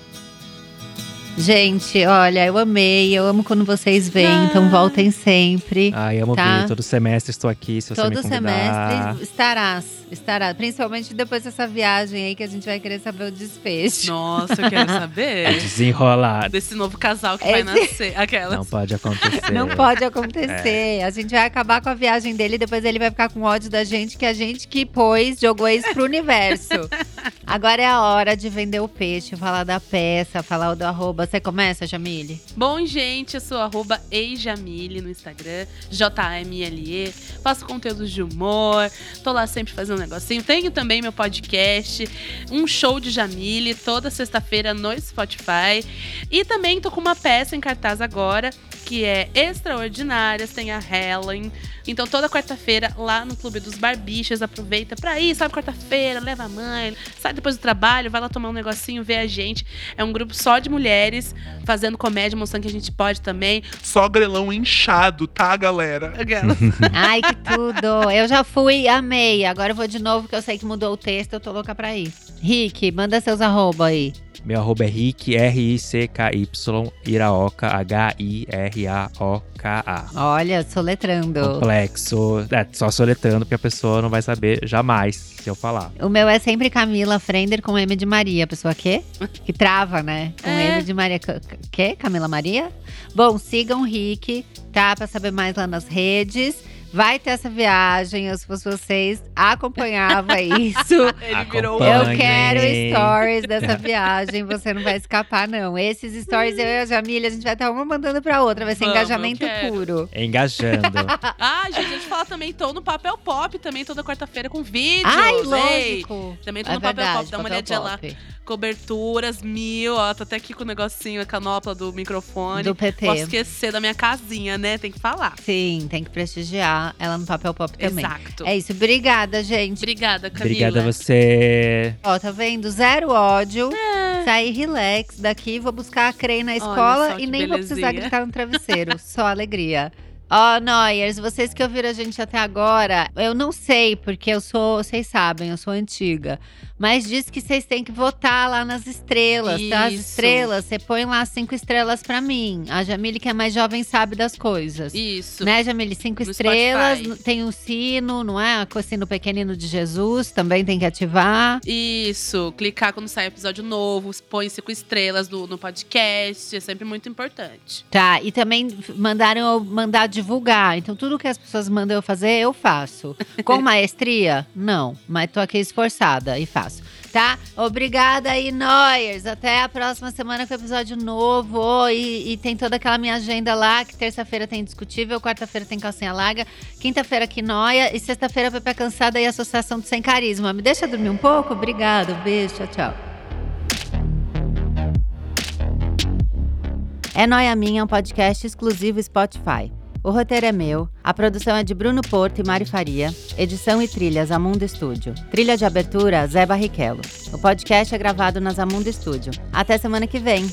S1: Gente, olha, eu amei, eu amo quando vocês vêm,
S2: Ah.
S1: então voltem sempre.
S3: Ai, amo
S1: Tá.
S3: vir. Todo semestre estou aqui, se você
S1: Todo
S3: me convidar.
S1: semestre estarás, estará. Principalmente depois dessa viagem aí que a gente vai querer saber o desfecho.
S2: Nossa, eu quero
S3: É
S2: saber.
S3: desenrolado.
S2: Desse novo casal que vai
S1: Esse-
S2: nascer. Aquela.
S3: Não pode acontecer.
S1: Não pode acontecer. A gente vai acabar com a viagem dele e depois ele vai ficar com ódio da gente, que a gente que pôs, jogou isso pro universo. Agora é a hora de vender o peixe, falar da peça, falar do arroba. Você começa, Jamile?
S2: Bom, gente, eu sou arroba eijamile no Instagram, J-A-M-L-E. Faço conteúdos de humor, tô lá sempre fazendo um negocinho. Tenho também meu podcast, um show de Jamile, toda sexta-feira no Spotify. E também tô com uma peça em cartaz agora, que é Extraordinárias, tem a Helen. Então toda quarta-feira lá no Clube dos Barbichas, aproveita pra ir, sabe, quarta-feira, leva a mãe, sai depois do trabalho, vai lá tomar um negocinho, ver a gente. É um grupo só de mulheres fazendo comédia, mostrando que a gente pode também.
S8: Só grelão inchado, tá, galera?
S1: Ai, que tudo! Eu já fui, amei. Agora eu vou de novo, que eu sei que mudou o texto, eu tô louca pra ir. Rick, manda seus arroba aí.
S3: Meu arroba é Rick, R-I-C-K-Y, Iraoka, H-I-R-A-O-K-A.
S1: Olha, soletrando.
S3: Complexo. É, só soletrando, porque a pessoa não vai saber jamais se eu falar.
S1: O meu é sempre Camila Frender com M de Maria. Pessoa quê? Que trava, né? Com
S2: É.
S1: M de Maria. Quê? Camila Maria? Bom, sigam o Rick, tá? Pra saber mais lá nas redes. Vai ter essa viagem, eu, se fosse vocês, acompanhava isso.
S2: Ele virou
S1: Eu quero stories dessa viagem, você não vai escapar, não. Esses stories, eu e a Jamília, a gente vai estar uma mandando pra outra. Vai ser
S2: Vamos,
S1: engajamento puro.
S3: Engajando.
S2: Ah, gente, a gente fala também, tô no Papel Pop também toda quarta-feira com vídeos.
S1: Ai,
S2: ei.
S1: lógico.
S2: Também tô
S1: É
S2: no Papel
S1: verdade,
S2: Pop, dá uma
S1: papel
S2: olhadinha lá. Coberturas, mil, ó, tô até aqui com o negocinho, a canopla do microfone.
S1: Do PT.
S2: Posso esquecer da minha casinha, né? Tem que falar.
S1: Sim, tem que prestigiar ela no papel pop também.
S2: Exato.
S1: É isso, obrigada, gente.
S2: Obrigada, Camila.
S3: Obrigada a você.
S1: Ó, tá vendo? Zero ódio. Sair relax daqui, vou buscar a Crei na escola e nem vou precisar
S2: belezinha.
S1: gritar no travesseiro. só alegria. Ó, Noyers, vocês que ouviram a gente até agora, eu não sei, porque eu sou, vocês sabem, eu sou antiga. Mas diz que vocês têm que votar lá nas estrelas, tá? As
S2: Isso.
S1: estrelas, você põe lá cinco estrelas pra mim. A Jamile, que é mais jovem, sabe das coisas.
S2: Isso.
S1: Né, Jamile? Cinco
S2: No
S1: estrelas,
S2: Spotify.
S1: tem um sino, não é? O sino pequenino de Jesus, também tem que ativar.
S2: Isso. Clicar quando sai episódio novo, põe cinco estrelas do, no podcast. É sempre muito importante.
S1: Tá, e também mandaram eu mandar divulgar. Então, tudo que as pessoas mandam eu fazer, eu faço. Com maestria? Não, mas tô aqui esforçada e faço. Tá? Obrigada aí, Noyers. Até a próxima semana com episódio novo. E, e tem toda aquela minha agenda lá, que terça-feira tem discutível, quarta-feira tem calcinha larga, quinta-feira quinoia e sexta-feira Pepe Cansada e Associação do Sem Carisma. Me deixa dormir um pouco? Obrigada, beijo, tchau, tchau. É Noia Minha um podcast exclusivo Spotify. O roteiro é meu, a produção é de Bruno Porto e Mari Faria, edição e trilhas Amundo Estúdio. Trilha de abertura Zé Barrichello. O podcast é gravado na Amundo Estúdio. Até semana que vem.